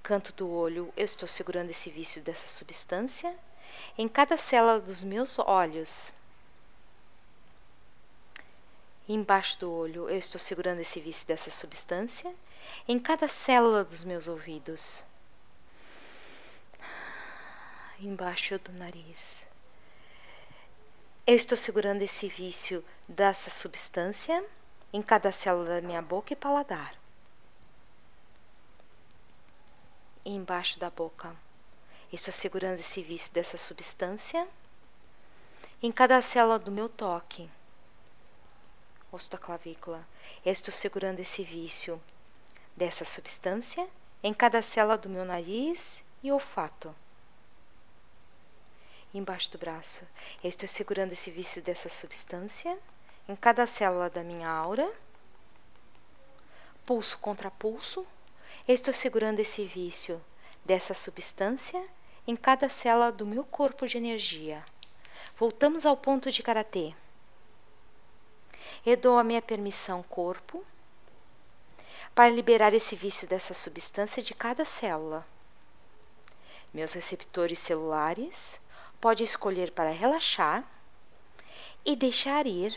Canto do olho, eu estou segurando esse vício dessa substância em cada célula dos meus olhos. Embaixo do olho, eu estou segurando esse vício dessa substância em cada célula dos meus ouvidos. Embaixo do nariz. Eu estou segurando esse vício dessa substância em cada célula da minha boca e paladar. E embaixo da boca. Estou segurando esse vício dessa substância em cada célula do meu toque. Osso da clavícula. Estou segurando esse vício dessa substância em cada célula do meu nariz e olfato embaixo do braço. Eu estou segurando esse vício dessa substância em cada célula da minha aura, pulso contra pulso. Eu estou segurando esse vício dessa substância em cada célula do meu corpo de energia. Voltamos ao ponto de karatê. Eu dou a minha permissão corpo para liberar esse vício dessa substância de cada célula. Meus receptores celulares pode escolher para relaxar e deixar ir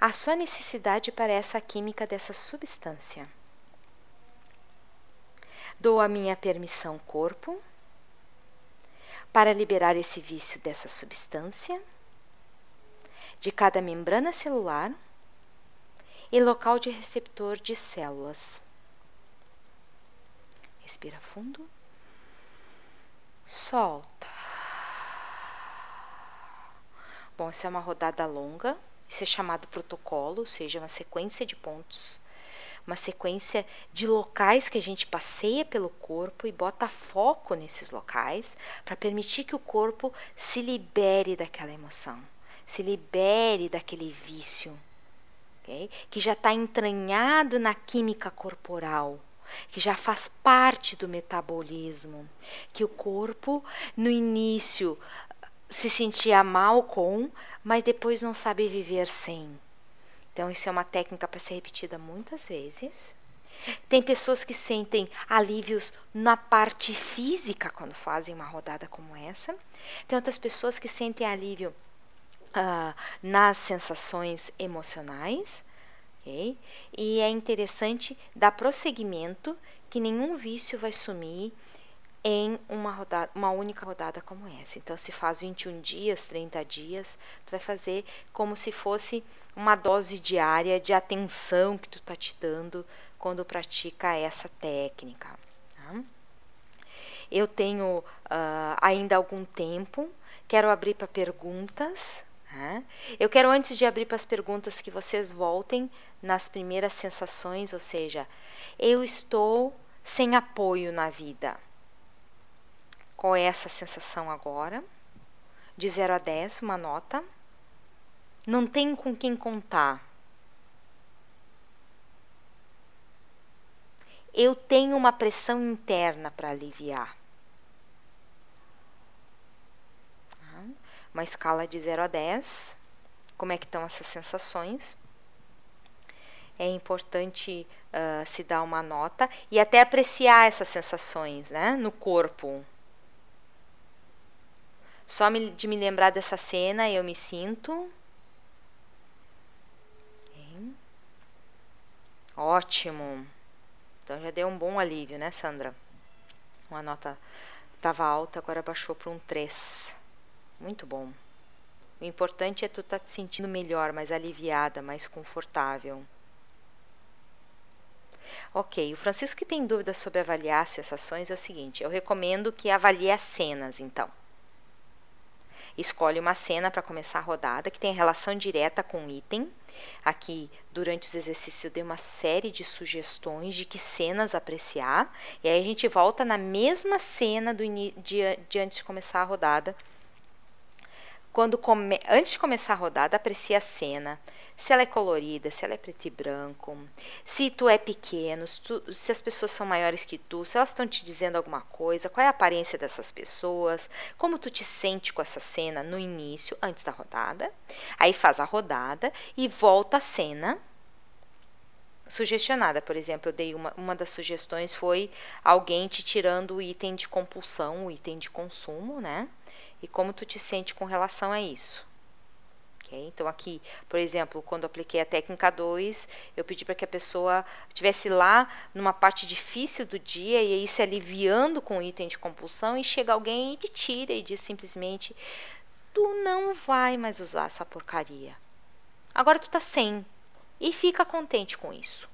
a sua necessidade para essa química dessa substância. Dou a minha permissão corpo para liberar esse vício dessa substância de cada membrana celular e local de receptor de células. Respira fundo solta. Bom, essa é uma rodada longa, isso é chamado protocolo, ou seja, uma sequência de pontos, uma sequência de locais que a gente passeia pelo corpo e bota foco nesses locais para permitir que o corpo se libere daquela emoção, se libere daquele vício, okay? que já está entranhado na química corporal que já faz parte do metabolismo, que o corpo no início se sentia mal com, mas depois não sabe viver sem. Então, isso é uma técnica para ser repetida muitas vezes. Tem pessoas que sentem alívios na parte física quando fazem uma rodada como essa. Tem outras pessoas que sentem alívio uh, nas sensações emocionais. Okay? E é interessante dar prosseguimento que nenhum vício vai sumir em uma, rodada, uma única rodada como essa. Então, se faz 21 dias, 30 dias, tu vai fazer como se fosse uma dose diária de atenção que tu está te dando quando pratica essa técnica. Tá? Eu tenho uh, ainda algum tempo, quero abrir para perguntas. Eu quero, antes de abrir para as perguntas, que vocês voltem nas primeiras sensações, ou seja, eu estou sem apoio na vida. Qual é essa sensação agora? De 0 a 10, uma nota. Não tenho com quem contar. Eu tenho uma pressão interna para aliviar. Uma escala de 0 a 10. Como é que estão essas sensações? É importante uh, se dar uma nota e até apreciar essas sensações né, no corpo. Só me, de me lembrar dessa cena, eu me sinto. Ótimo. Então já deu um bom alívio, né, Sandra? Uma nota estava alta, agora baixou para um 3. Muito bom. O importante é tu estar tá te sentindo melhor, mais aliviada, mais confortável. Ok, o Francisco que tem dúvidas sobre avaliar sensações é o seguinte: eu recomendo que avalie as cenas, então. Escolhe uma cena para começar a rodada que tem relação direta com o item. Aqui, durante os exercícios, eu dei uma série de sugestões de que cenas apreciar. E aí a gente volta na mesma cena do de, de antes de começar a rodada quando come... antes de começar a rodada, aprecie a cena. Se ela é colorida, se ela é preto e branco, se tu é pequeno, se, tu... se as pessoas são maiores que tu, se elas estão te dizendo alguma coisa, qual é a aparência dessas pessoas, como tu te sente com essa cena no início, antes da rodada. Aí faz a rodada e volta a cena sugestionada. Por exemplo, eu dei uma, uma das sugestões foi alguém te tirando o item de compulsão, o item de consumo, né? E como tu te sente com relação a isso. Okay? Então, aqui, por exemplo, quando apliquei a técnica 2, eu pedi para que a pessoa estivesse lá numa parte difícil do dia e aí se aliviando com o item de compulsão e chega alguém e te tira e diz simplesmente: Tu não vai mais usar essa porcaria. Agora tu tá sem. E fica contente com isso.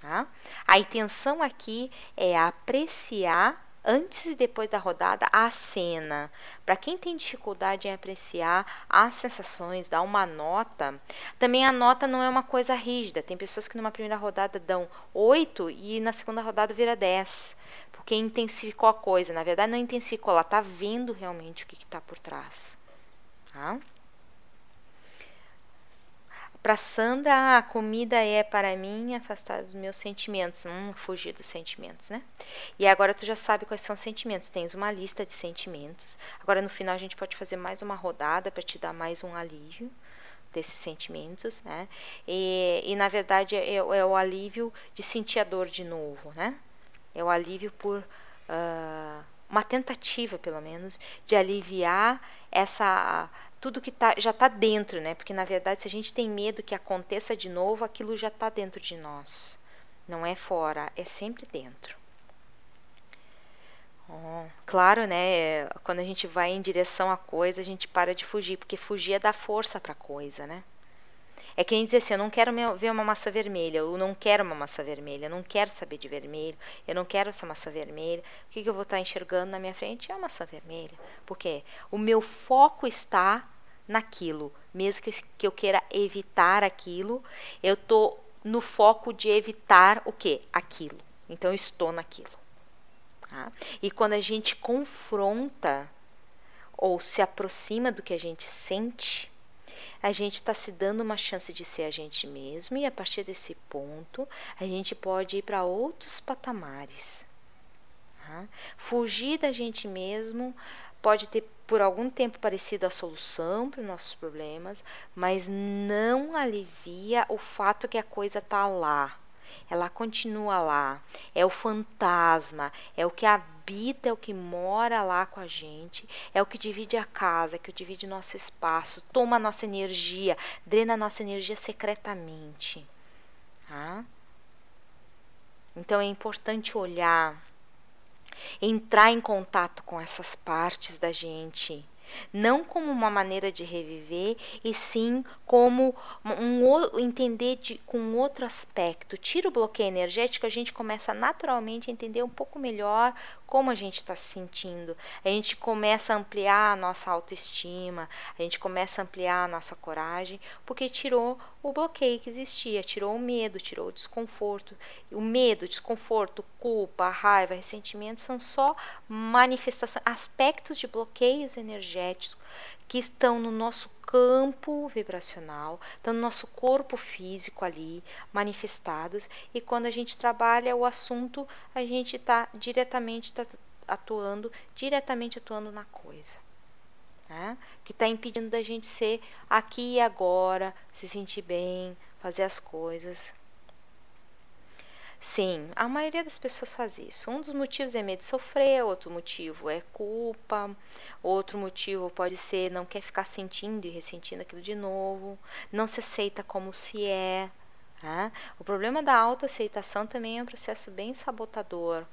Tá? A intenção aqui é apreciar antes e depois da rodada a cena. Para quem tem dificuldade em apreciar as sensações, dar uma nota, também a nota não é uma coisa rígida. Tem pessoas que numa primeira rodada dão 8 e na segunda rodada vira 10, porque intensificou a coisa. Na verdade, não intensificou, ela está vendo realmente o que está por trás. Tá? Para Sandra, a comida é para mim afastar dos meus sentimentos, hum, fugir dos sentimentos, né? E agora tu já sabe quais são os sentimentos, tens uma lista de sentimentos. Agora no final a gente pode fazer mais uma rodada para te dar mais um alívio desses sentimentos, né? E, e na verdade é, é, o alívio de sentir a dor de novo, né? É o alívio por uh, uma tentativa, pelo menos, de aliviar essa tudo que tá, já está dentro, né? Porque na verdade, se a gente tem medo que aconteça de novo, aquilo já está dentro de nós. Não é fora, é sempre dentro. Oh, claro, né? Quando a gente vai em direção à coisa, a gente para de fugir, porque fugir é dar força para a coisa, né? É que a gente diz assim, eu não quero ver uma massa vermelha, eu não quero uma massa vermelha, eu não quero saber de vermelho, eu não quero essa massa vermelha. O que, que eu vou estar enxergando na minha frente? É a massa vermelha. Porque o meu foco está naquilo. Mesmo que, que eu queira evitar aquilo, eu estou no foco de evitar o que? Aquilo. Então, eu estou naquilo. Tá? E quando a gente confronta ou se aproxima do que a gente sente, a gente está se dando uma chance de ser a gente mesmo, e a partir desse ponto, a gente pode ir para outros patamares. Tá? Fugir da gente mesmo pode ter por algum tempo parecido a solução para os nossos problemas, mas não alivia o fato que a coisa está lá. Ela continua lá. É o fantasma, é o que habita, é o que mora lá com a gente, é o que divide a casa, que divide nosso espaço, toma nossa energia, drena nossa energia secretamente. Tá? Então é importante olhar entrar em contato com essas partes da gente, não como uma maneira de reviver, e sim como um, entender de, com outro aspecto. Tira o bloqueio energético, a gente começa naturalmente a entender um pouco melhor como a gente está se sentindo. A gente começa a ampliar a nossa autoestima, a gente começa a ampliar a nossa coragem, porque tirou o bloqueio que existia, tirou o medo, tirou o desconforto. O medo, desconforto, culpa, raiva, ressentimento são só manifestações, aspectos de bloqueios energéticos que estão no nosso campo vibracional, estão no nosso corpo físico ali, manifestados, e quando a gente trabalha o assunto, a gente está diretamente tá atuando, diretamente atuando na coisa. Né? Que está impedindo da gente ser aqui e agora, se sentir bem, fazer as coisas Sim, a maioria das pessoas faz isso. Um dos motivos é medo de sofrer, outro motivo é culpa, outro motivo pode ser não quer ficar sentindo e ressentindo aquilo de novo, não se aceita como se é. Né? O problema da autoaceitação também é um processo bem sabotador,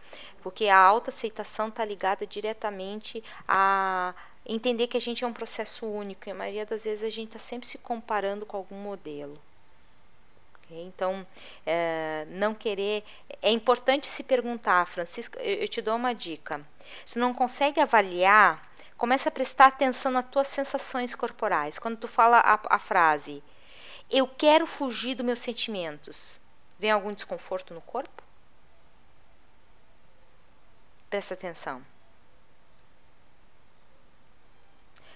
porque a autoaceitação está ligada diretamente a entender que a gente é um processo único e a maioria das vezes a gente está sempre se comparando com algum modelo. Então, é, não querer. É importante se perguntar, Francisco, eu, eu te dou uma dica. Se não consegue avaliar, começa a prestar atenção nas tuas sensações corporais. Quando tu fala a, a frase, eu quero fugir dos meus sentimentos, vem algum desconforto no corpo? Presta atenção.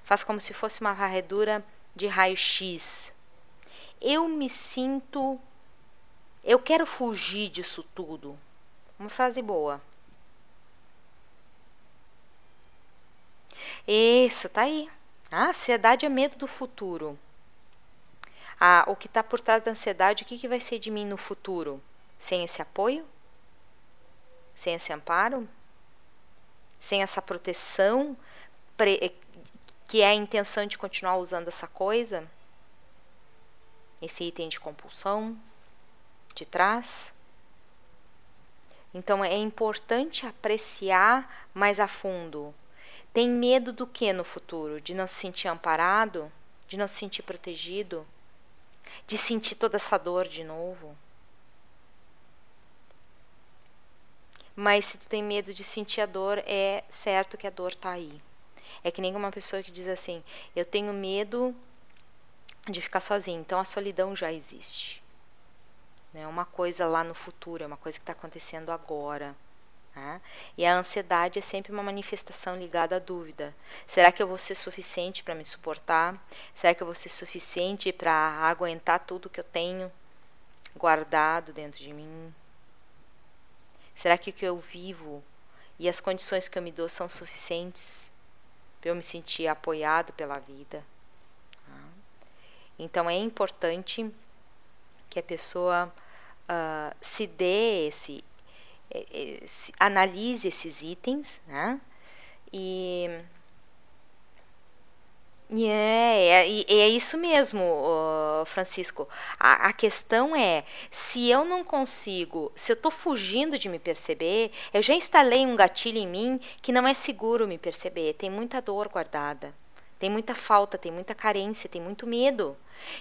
Faz como se fosse uma varredura de raio-x. Eu me sinto. Eu quero fugir disso tudo. Uma frase boa. Isso, tá aí. A ansiedade é medo do futuro. Ah, o que está por trás da ansiedade, o que, que vai ser de mim no futuro? Sem esse apoio? Sem esse amparo? Sem essa proteção que é a intenção de continuar usando essa coisa? Esse item de compulsão de trás? Então é importante apreciar mais a fundo tem medo do que no futuro? De não se sentir amparado? De não se sentir protegido? De sentir toda essa dor de novo? Mas se tu tem medo de sentir a dor, é certo que a dor tá aí. É que nem uma pessoa que diz assim: Eu tenho medo de ficar sozinha, então a solidão já existe. Não é uma coisa lá no futuro, é uma coisa que está acontecendo agora. Né? E a ansiedade é sempre uma manifestação ligada à dúvida. Será que eu vou ser suficiente para me suportar? Será que eu vou ser suficiente para aguentar tudo que eu tenho guardado dentro de mim? Será que o que eu vivo e as condições que eu me dou são suficientes para eu me sentir apoiado pela vida? Então é importante que a pessoa uh, se dê esse, é, analise esses itens, né? E, e é, é, é isso mesmo, Francisco. A, a, questão é, se eu não consigo, se eu estou fugindo de me perceber, eu já instalei um gatilho em mim que não é seguro me perceber. Tem muita dor guardada, tem muita falta, tem muita carência, tem muito medo.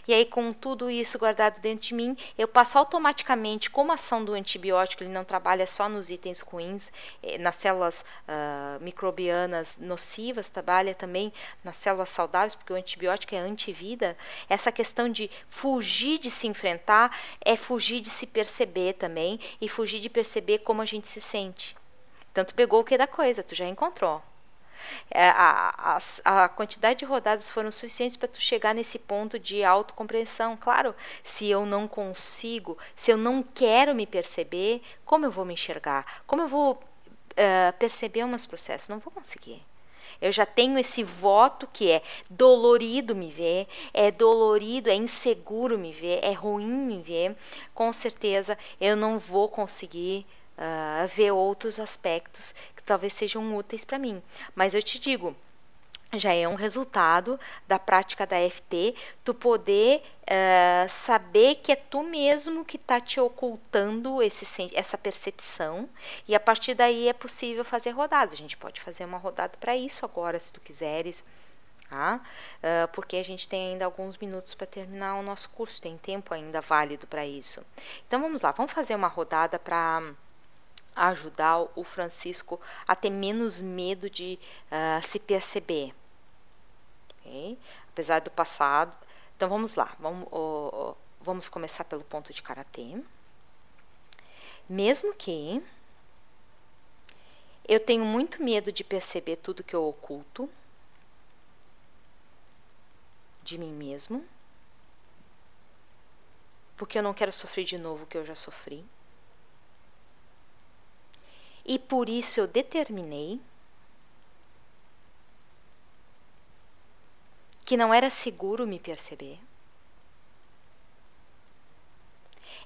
E aí, com tudo isso guardado dentro de mim, eu passo automaticamente, como a ação do antibiótico, ele não trabalha só nos itens ruins, eh, nas células uh, microbianas nocivas, trabalha também nas células saudáveis, porque o antibiótico é antivida. Essa questão de fugir de se enfrentar é fugir de se perceber também e fugir de perceber como a gente se sente. Tanto pegou o que da coisa, tu já encontrou. É, a, a, a, quantidade de rodadas foram suficientes para tu chegar nesse ponto de autocompreensão. Claro, se eu não consigo, se eu não quero me perceber, como eu vou me enxergar? Como eu vou uh, perceber meus processos? Não vou conseguir. Eu já tenho esse voto que é dolorido me ver, é dolorido, é inseguro me ver, é ruim me ver. Com certeza eu não vou conseguir uh, ver outros aspectos talvez sejam úteis para mim. Mas eu te digo, já é um resultado da prática da FT, tu poder uh, saber que é tu mesmo que está te ocultando esse, essa percepção e a partir daí é possível fazer rodadas. A gente pode fazer uma rodada para isso agora, se tu quiseres. Tá? Uh, porque a gente tem ainda alguns minutos para terminar o nosso curso, tem tempo ainda válido para isso. Então vamos lá, vamos fazer uma rodada para ajudar o Francisco a ter menos medo de uh, se perceber. Okay? Apesar do passado. Então vamos lá, vamos, vamos começar pelo ponto de karatê. Mesmo que eu tenho muito medo de perceber tudo que eu oculto de mim mesmo, porque eu não quero sofrer de novo o que eu já sofri e por isso eu determinei que não era seguro me perceber.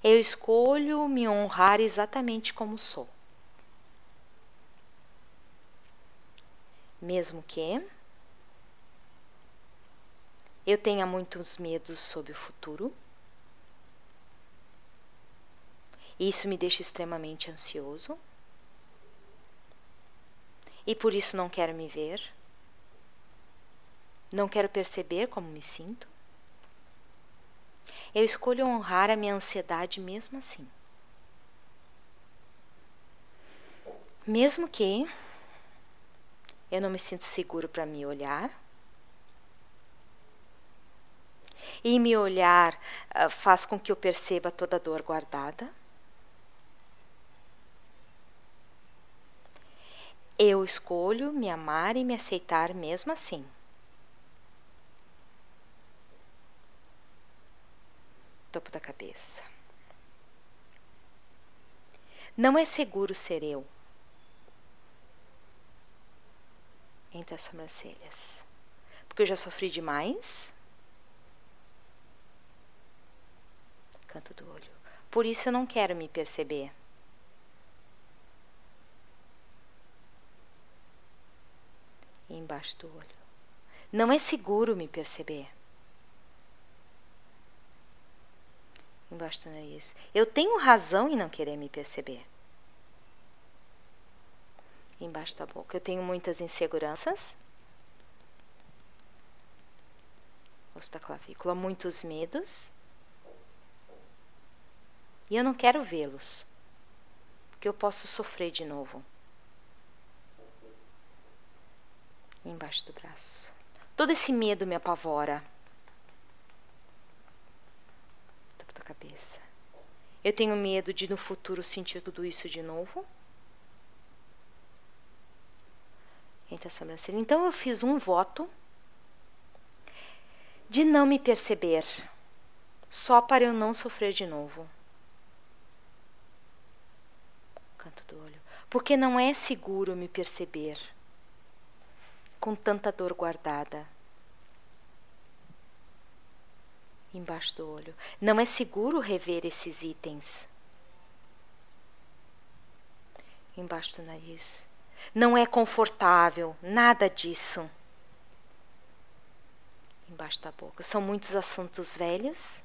Eu escolho me honrar exatamente como sou. Mesmo que eu tenha muitos medos sobre o futuro, isso me deixa extremamente ansioso e por isso não quero me ver, não quero perceber como me sinto. Eu escolho honrar a minha ansiedade mesmo assim. Mesmo que eu não me sinto seguro para me olhar. E me olhar uh, faz com que eu perceba toda a dor guardada. Eu escolho me amar e me aceitar mesmo assim. Topo da cabeça. Não é seguro ser eu. entre as sobrancelhas. Porque eu já sofri demais. Canto do olho. Por isso eu não quero me perceber. Embaixo do olho. Não é seguro me perceber. Embaixo do nariz. Eu tenho razão em não querer me perceber embaixo da boca. Eu tenho muitas inseguranças. Osso da clavícula, muitos medos. E eu não quero vê-los, porque eu posso sofrer de novo. Embaixo do braço. Todo esse medo me apavora. Topo da cabeça. Eu tenho medo de no futuro sentir tudo isso de novo. entre a sobrancelha. Então eu fiz um voto de não me perceber, só para eu não sofrer de novo. Canto do olho. Porque não é seguro me perceber com tanta dor guardada. Embaixo do olho. Não é seguro rever esses itens. Embaixo do nariz. Não é confortável, nada disso. Embaixo da boca. São muitos assuntos velhos,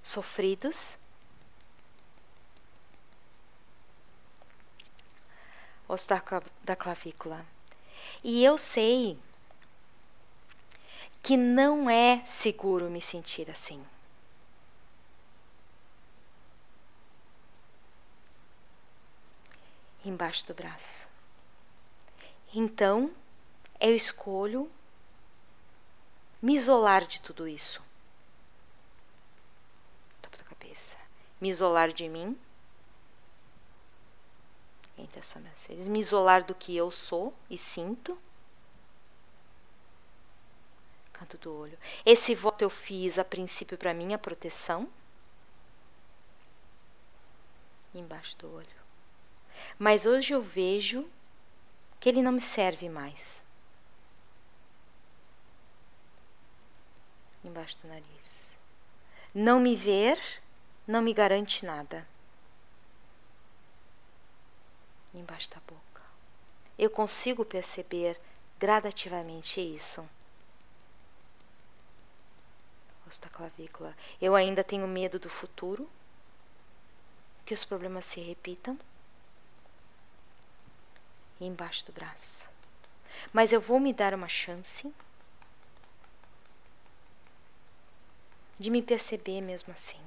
sofridos. Osso da, da clavícula. E eu sei que não é seguro me sentir assim. embaixo do braço. Então, eu escolho me isolar de tudo isso. Topo da cabeça. Me isolar de mim. Entre as sobrancelhas. Me isolar do que eu sou e sinto. Canto do olho. Esse voto eu fiz a princípio para minha proteção. Embaixo do olho. Mas hoje eu vejo que ele não me serve mais. Embaixo do nariz. Não me ver não me garante nada. Embaixo da boca. Eu consigo perceber gradativamente isso. Rosto da clavícula. Eu ainda tenho medo do futuro, que os problemas se repitam embaixo do braço. Mas eu vou me dar uma chance de me perceber mesmo assim.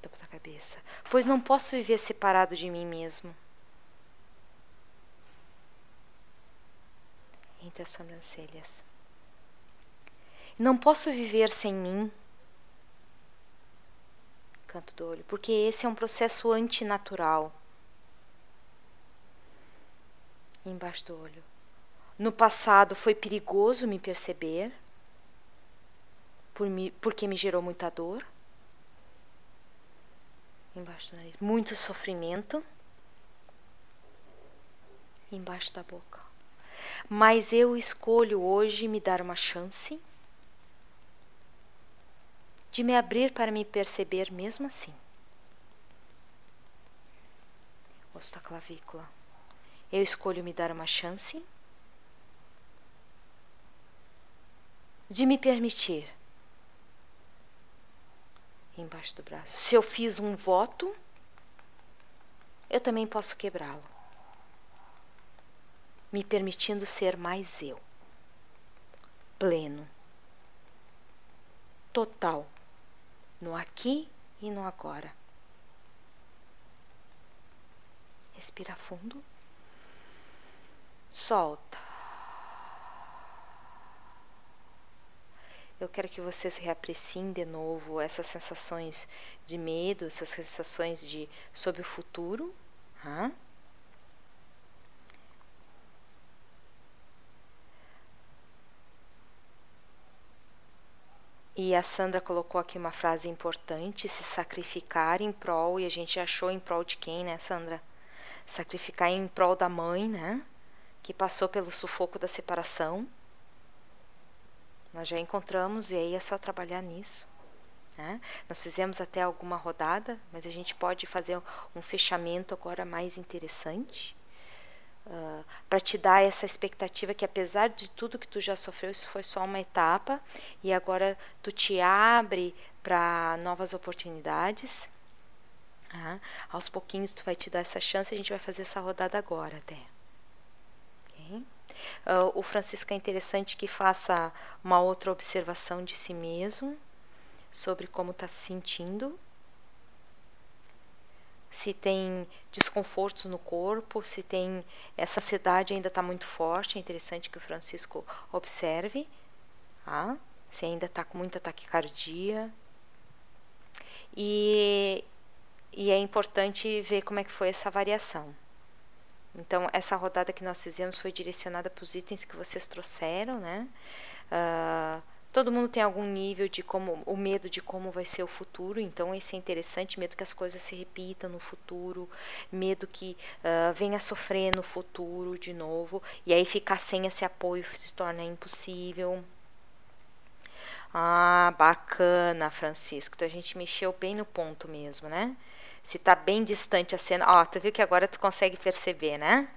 Topo da cabeça. Pois não posso viver separado de mim mesmo. Entre as sobrancelhas. Não posso viver sem mim. Canto do olho, porque esse é um processo antinatural embaixo do olho. No passado foi perigoso me perceber, por me, porque me gerou muita dor. Embaixo do nariz. Muito sofrimento. Embaixo da boca. Mas eu escolho hoje me dar uma chance de me abrir para me perceber mesmo assim. Osso da clavícula. Eu escolho me dar uma chance de me permitir. Embaixo do braço. Se eu fiz um voto, eu também posso quebrá-lo. Me permitindo ser mais eu, pleno, total no aqui e no agora. Respira fundo. Solta. Eu quero que vocês reapreciem de novo essas sensações de medo, essas sensações de sobre o futuro. Tá? E a Sandra colocou aqui uma frase importante: se sacrificar em prol, e a gente achou em prol de quem, né, Sandra? Sacrificar em prol da mãe, né? Que passou pelo sufoco da separação. Nós já encontramos, e aí é só trabalhar nisso. Né? Nós fizemos até alguma rodada, mas a gente pode fazer um fechamento agora mais interessante. Uh, para te dar essa expectativa que apesar de tudo que tu já sofreu, isso foi só uma etapa e agora tu te abre para novas oportunidades. Uh, aos pouquinhos tu vai te dar essa chance, a gente vai fazer essa rodada agora até. Uh, o Francisco é interessante que faça uma outra observação de si mesmo sobre como está se sentindo se tem desconfortos no corpo, se tem essa ansiedade ainda está muito forte, é interessante que o Francisco observe, tá? se ainda está com muita taquicardia. E, e é importante ver como é que foi essa variação. Então, essa rodada que nós fizemos foi direcionada para os itens que vocês trouxeram, né? Uh, Todo mundo tem algum nível de como o medo de como vai ser o futuro, então esse é interessante, medo que as coisas se repitam no futuro, medo que uh, venha a sofrer no futuro de novo, e aí ficar sem esse apoio se torna impossível. Ah, bacana, Francisco. Então a gente mexeu bem no ponto mesmo, né? Se está bem distante a cena. Ó, tu viu que agora tu consegue perceber, né?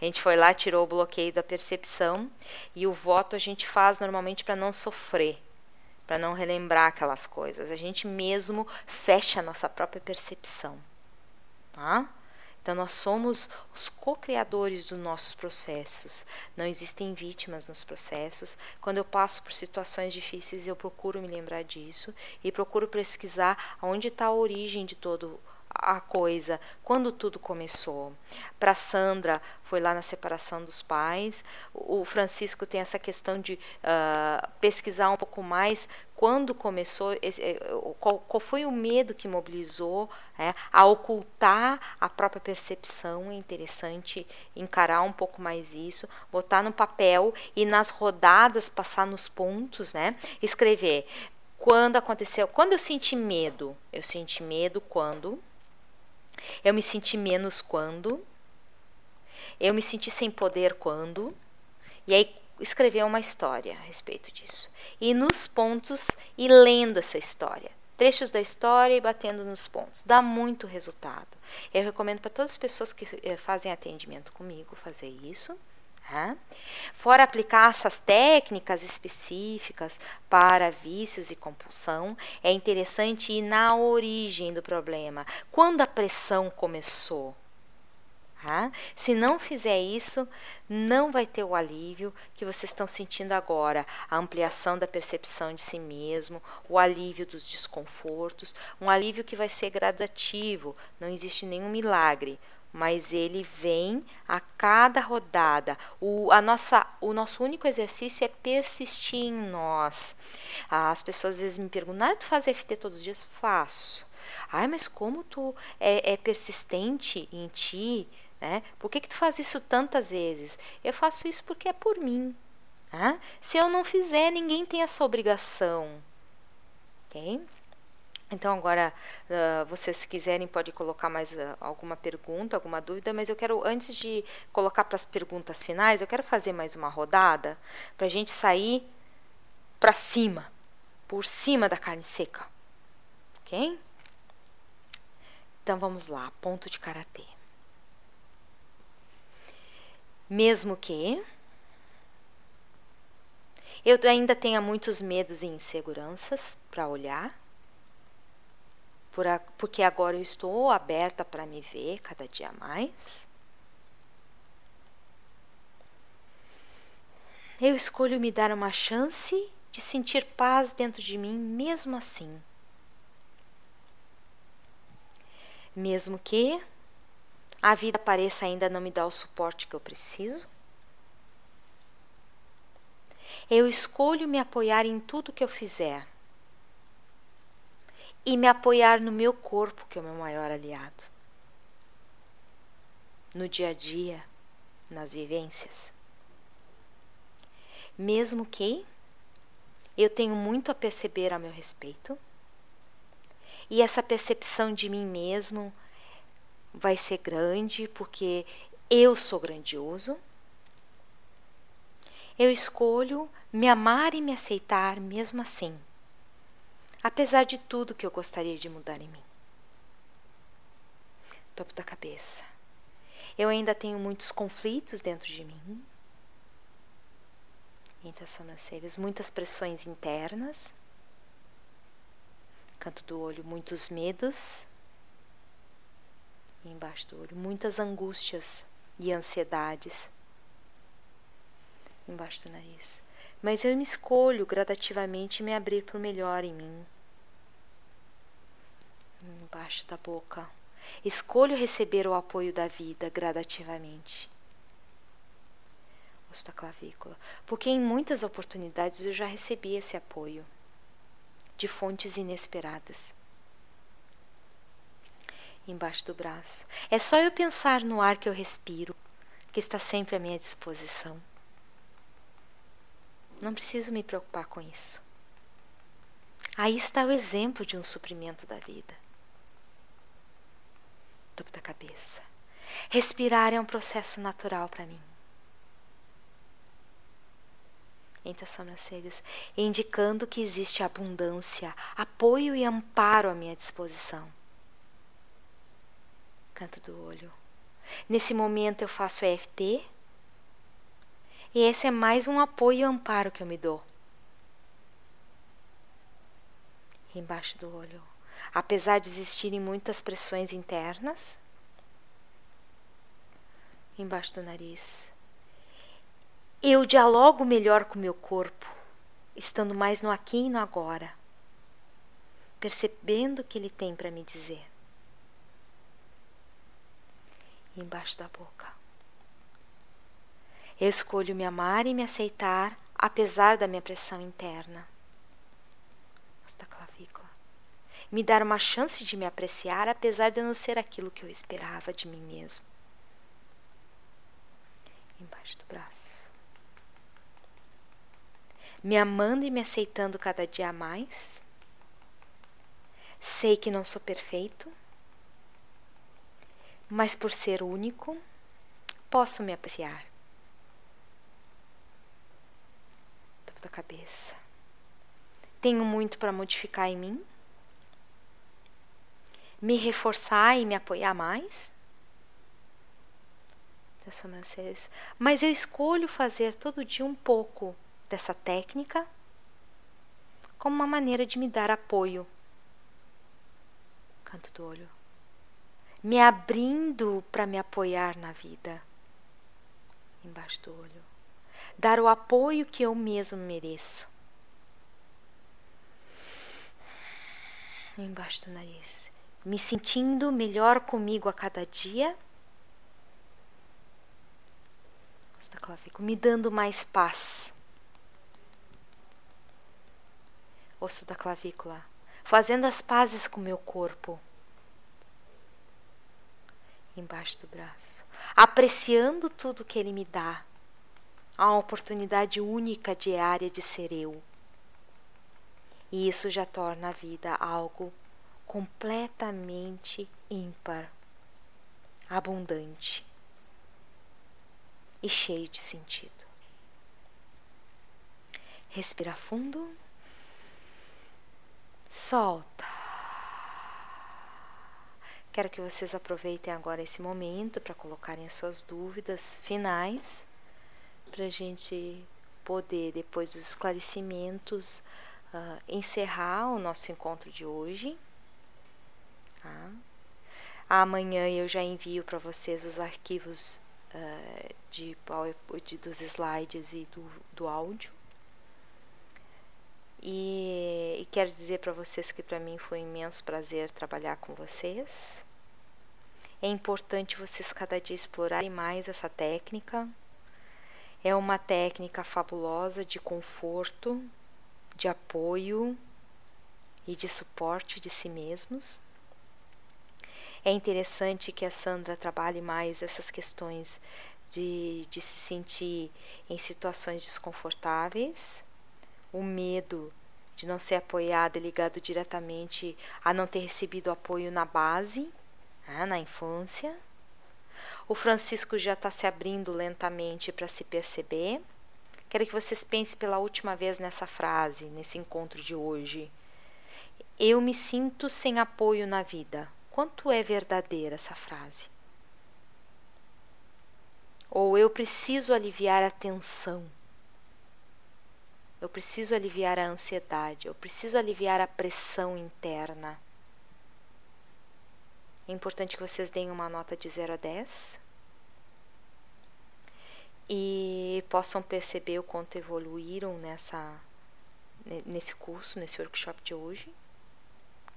A gente foi lá, tirou o bloqueio da percepção e o voto a gente faz normalmente para não sofrer, para não relembrar aquelas coisas. A gente mesmo fecha a nossa própria percepção, tá? Então, nós somos os co-criadores dos nossos processos. Não existem vítimas nos processos. Quando eu passo por situações difíceis, eu procuro me lembrar disso e procuro pesquisar onde está a origem de todo a coisa, quando tudo começou. Para Sandra, foi lá na separação dos pais. O Francisco tem essa questão de uh, pesquisar um pouco mais quando começou, eh, qual, qual, foi o medo que mobilizou é, a ocultar a própria percepção. É interessante encarar um pouco mais isso, botar no papel e nas rodadas passar nos pontos, né? Escrever. Quando aconteceu, quando eu senti medo, eu senti medo quando eu me senti menos quando. Eu me senti sem poder quando. E aí escrever uma história a respeito disso. E nos pontos e lendo essa história. Trechos da história e batendo nos pontos. Dá muito resultado. Eu recomendo para todas as pessoas que eh, fazem atendimento comigo fazer isso. Tá? Fora aplicar essas técnicas específicas para vícios e compulsão, é interessante ir na origem do problema. Quando a pressão começou? Tá? Se não fizer isso, não vai ter o alívio que vocês estão sentindo agora, a ampliação da percepção de si mesmo, o alívio dos desconfortos, um alívio que vai ser gradativo, não existe nenhum milagre mas ele vem a cada rodada. O, a nossa, o nosso único exercício é persistir em nós. As pessoas às vezes me perguntam: ah, tu faz FT todos os dias? Faço. Ai, mas como tu é, é persistente em ti? Né? Por que, que tu faz isso tantas vezes? Eu faço isso porque é por mim. Né? Se eu não fizer, ninguém tem essa obrigação. Okay? Então, agora, uh, vocês se quiserem, pode colocar mais uh, alguma pergunta, alguma dúvida, mas eu quero, antes de colocar para as perguntas finais, eu quero fazer mais uma rodada para a gente sair para cima, por cima da carne seca. Ok? Então, vamos lá, ponto de karatê. Mesmo que eu ainda tenha muitos medos e inseguranças para olhar, por a, porque agora eu estou aberta para me ver cada dia mais. Eu escolho me dar uma chance de sentir paz dentro de mim mesmo assim. Mesmo que a vida pareça ainda não me dar o suporte que eu preciso, eu escolho me apoiar em tudo que eu fizer e me apoiar no meu corpo, que é o meu maior aliado. No dia a dia, nas vivências. Mesmo que eu tenho muito a perceber a meu respeito, e essa percepção de mim mesmo vai ser grande porque eu sou grandioso. Eu escolho me amar e me aceitar mesmo assim, apesar de tudo que eu gostaria de mudar em mim. Topo da cabeça. Eu ainda tenho muitos conflitos dentro de mim, entre as sobrancelhas, muitas pressões internas, canto do olho, muitos medos, e embaixo do olho, muitas angústias e ansiedades, embaixo do nariz. Mas eu me escolho gradativamente me abrir para o melhor em mim, embaixo da boca. Escolho receber o apoio da vida gradativamente. Osso da clavícula. Porque em muitas oportunidades eu já recebi esse apoio de fontes inesperadas. Embaixo do braço. É só eu pensar no ar que eu respiro, que está sempre à minha disposição. Não preciso me preocupar com isso. Aí está o exemplo de um suprimento da vida topo da cabeça. Respirar é um processo natural para mim. Entre as sobrancelhas, indicando que existe abundância, apoio e amparo à minha disposição. Canto do olho. Nesse momento eu faço EFT. E esse é mais um apoio e amparo que eu me dou. Embaixo do olho apesar de existirem muitas pressões internas, embaixo do nariz. Eu dialogo melhor com o meu corpo, estando mais no aqui e no agora, percebendo o que ele tem para me dizer. embaixo da boca. Eu escolho me amar e me aceitar, apesar da minha pressão interna. Me dar uma chance de me apreciar, apesar de não ser aquilo que eu esperava de mim mesmo. Embaixo do braço. Me amando e me aceitando cada dia mais. Sei que não sou perfeito, mas por ser único, posso me apreciar. Topo da cabeça. Tenho muito para modificar em mim me reforçar e me apoiar mais. Mas eu escolho fazer todo dia um pouco dessa técnica como uma maneira de me dar apoio. Canto do olho. Me abrindo para me apoiar na vida. Embaixo do olho. Dar o apoio que eu mesmo mereço. Embaixo do nariz me sentindo melhor comigo a cada dia. Da clavícula, me dando mais paz. Osso da clavícula, fazendo as pazes com meu corpo. Embaixo do braço, apreciando tudo que ele me dá. A oportunidade única diária de ser eu. E isso já torna a vida algo completamente ímpar, abundante e cheio de sentido. Respira fundo, solta. Quero que vocês aproveitem agora esse momento para colocarem as suas dúvidas finais, para a gente poder, depois dos esclarecimentos, uh, encerrar o nosso encontro de hoje. Tá? Amanhã eu já envio para vocês os arquivos uh, de, dos slides e do, do áudio. E, e quero dizer para vocês que para mim foi um imenso prazer trabalhar com vocês. É importante vocês cada dia explorarem mais essa técnica. É uma técnica fabulosa de conforto, de apoio e de suporte de si mesmos. É interessante que a Sandra trabalhe mais essas questões de, de se sentir em situações desconfortáveis, o medo de não ser apoiada é ligado diretamente a não ter recebido apoio na base, né, na infância. O Francisco já está se abrindo lentamente para se perceber. Quero que vocês pensem pela última vez nessa frase, nesse encontro de hoje. Eu me sinto sem apoio na vida. Quanto é verdadeira essa frase? Ou eu preciso aliviar a tensão. Eu preciso aliviar a ansiedade, eu preciso aliviar a pressão interna. É importante que vocês deem uma nota de 0 a 10 e possam perceber o quanto evoluíram nessa nesse curso, nesse workshop de hoje.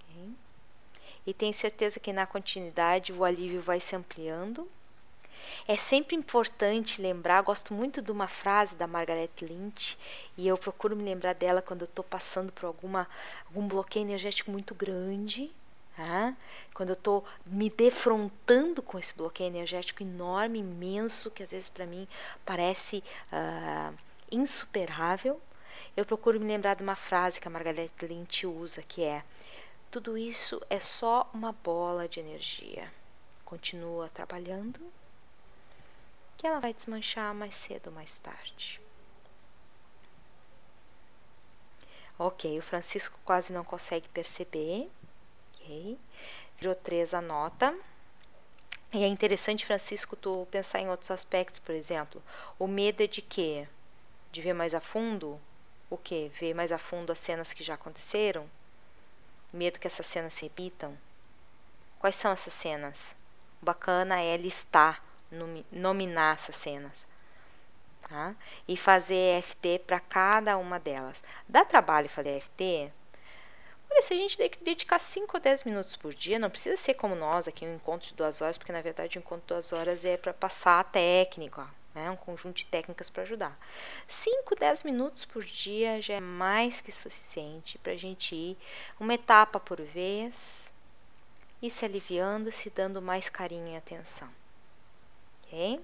Okay? E tenho certeza que na continuidade o alívio vai se ampliando é sempre importante lembrar, gosto muito de uma frase da Margaret Lynch, e eu procuro me lembrar dela quando eu estou passando por alguma, algum bloqueio energético muito grande, né? quando eu estou me defrontando com esse bloqueio energético enorme, imenso, que às vezes para mim parece uh, insuperável, eu procuro me lembrar de uma frase que a Margaret Lynch usa, que é: tudo isso é só uma bola de energia. Continua trabalhando que ela vai desmanchar mais cedo ou mais tarde. Ok, o Francisco quase não consegue perceber. Ok, virou três a nota. E é interessante, Francisco, tu pensar em outros aspectos, por exemplo. O medo é de quê? De ver mais a fundo? O quê? Ver mais a fundo as cenas que já aconteceram? Medo que essas cenas se repitam? Quais são essas cenas? Bacana é listar nominar essas cenas. Tá? E fazer EFT para cada uma delas. Dá trabalho fazer EFT? Olha, se a gente dedicar 5 ou 10 minutos por dia, não precisa ser como nós aqui, um encontro de duas horas, porque na verdade o encontro de duas horas é para passar a técnica, né? um conjunto de técnicas para ajudar. 5, 10 minutos por dia já é mais que suficiente para a gente ir uma etapa por vez e se aliviando, se dando mais carinho e atenção ok?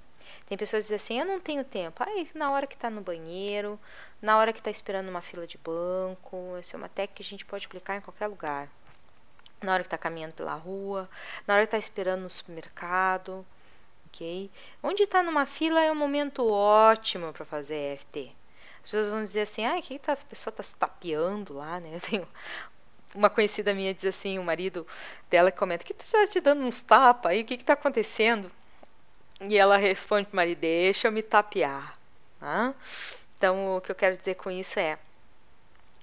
Tem pessoas que dizem assim, eu não tenho tempo. Aí, na hora que está no banheiro, na hora que está esperando uma fila de banco, essa é uma técnica que a gente pode aplicar em qualquer lugar. Na hora que está caminhando pela rua, na hora que está esperando no supermercado, ok? Onde está numa fila é um momento ótimo para fazer EFT. As pessoas vão dizer assim, ah, que tá, a pessoa está se tapeando lá, né? Eu tenho uma conhecida minha diz assim, o marido dela comenta, que está te dando uns tapas aí, o que está acontecendo? E ela responde para o marido: Deixa eu me tapear. Tá? Então, o que eu quero dizer com isso é: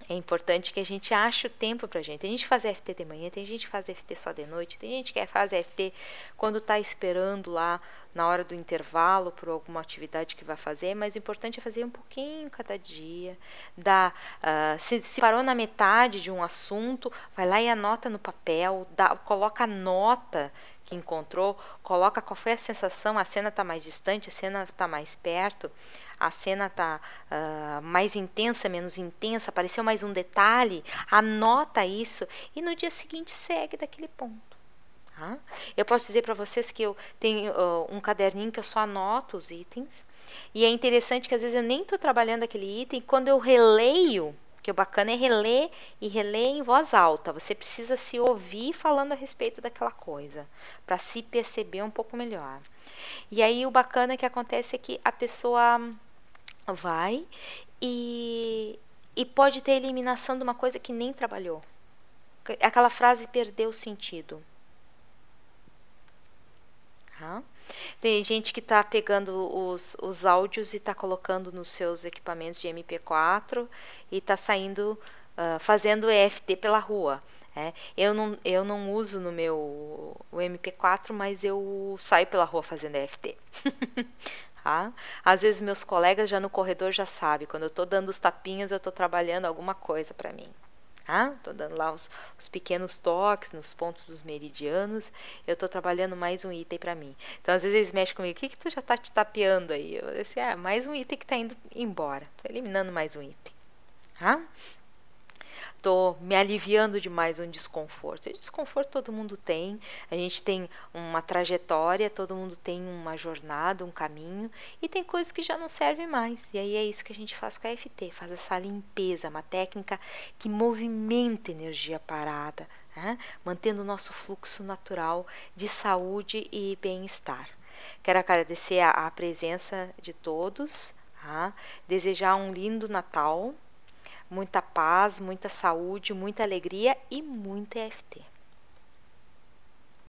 é importante que a gente ache o tempo para gente. Tem gente que faz FT de manhã, tem gente que faz FT só de noite, tem gente que faz FT quando está esperando lá na hora do intervalo por alguma atividade que vai fazer, mas o importante é fazer um pouquinho cada dia. Dá, uh, se, se, parou na metade de um assunto, vai lá e anota no papel, dá, coloca a nota que encontrou, coloca qual foi a sensação, a cena está mais distante, a cena está mais perto, a cena está uh, mais intensa, menos intensa, apareceu mais um detalhe, anota isso e no dia seguinte segue daquele ponto. Tá? Eu posso dizer para vocês que eu tenho uh, um caderninho que eu só anoto os itens e é interessante que às vezes eu nem estou trabalhando aquele item, quando eu releio porque o bacana é reler e reler em voz alta. Você precisa se ouvir falando a respeito daquela coisa, para se perceber um pouco melhor. E aí o bacana que acontece é que a pessoa vai e, e pode ter eliminação de uma coisa que nem trabalhou. Aquela frase perdeu o sentido. Tem gente que está pegando os, os áudios e está colocando nos seus equipamentos de MP4 e está saindo, uh, fazendo EFT pela rua. É, eu, não, eu não uso no meu o MP4, mas eu saio pela rua fazendo EFT. Tá? Às vezes meus colegas já no corredor já sabem, quando eu estou dando os tapinhas, eu estou trabalhando alguma coisa para mim. Tá? Tô dando lá os, os, pequenos toques nos pontos dos meridianos. Eu estou trabalhando mais um item para mim. Então, às vezes eles mexem comigo. O que, que tu já está te tapeando aí? Eu disse, ah, mais um item que está indo embora. Eliminando mais um item. Tá? Estou me aliviando de mais um desconforto. E desconforto todo mundo tem, a gente tem uma trajetória, todo mundo tem uma jornada, um caminho, e tem coisas que já não servem mais. E aí é isso que a gente faz com a FT, faz essa limpeza, uma técnica que movimenta energia parada, né? mantendo o nosso fluxo natural de saúde e bem-estar. Quero agradecer a, a presença de todos, tá? desejar um lindo Natal muita paz, muita saúde, muita alegria e muita EFT.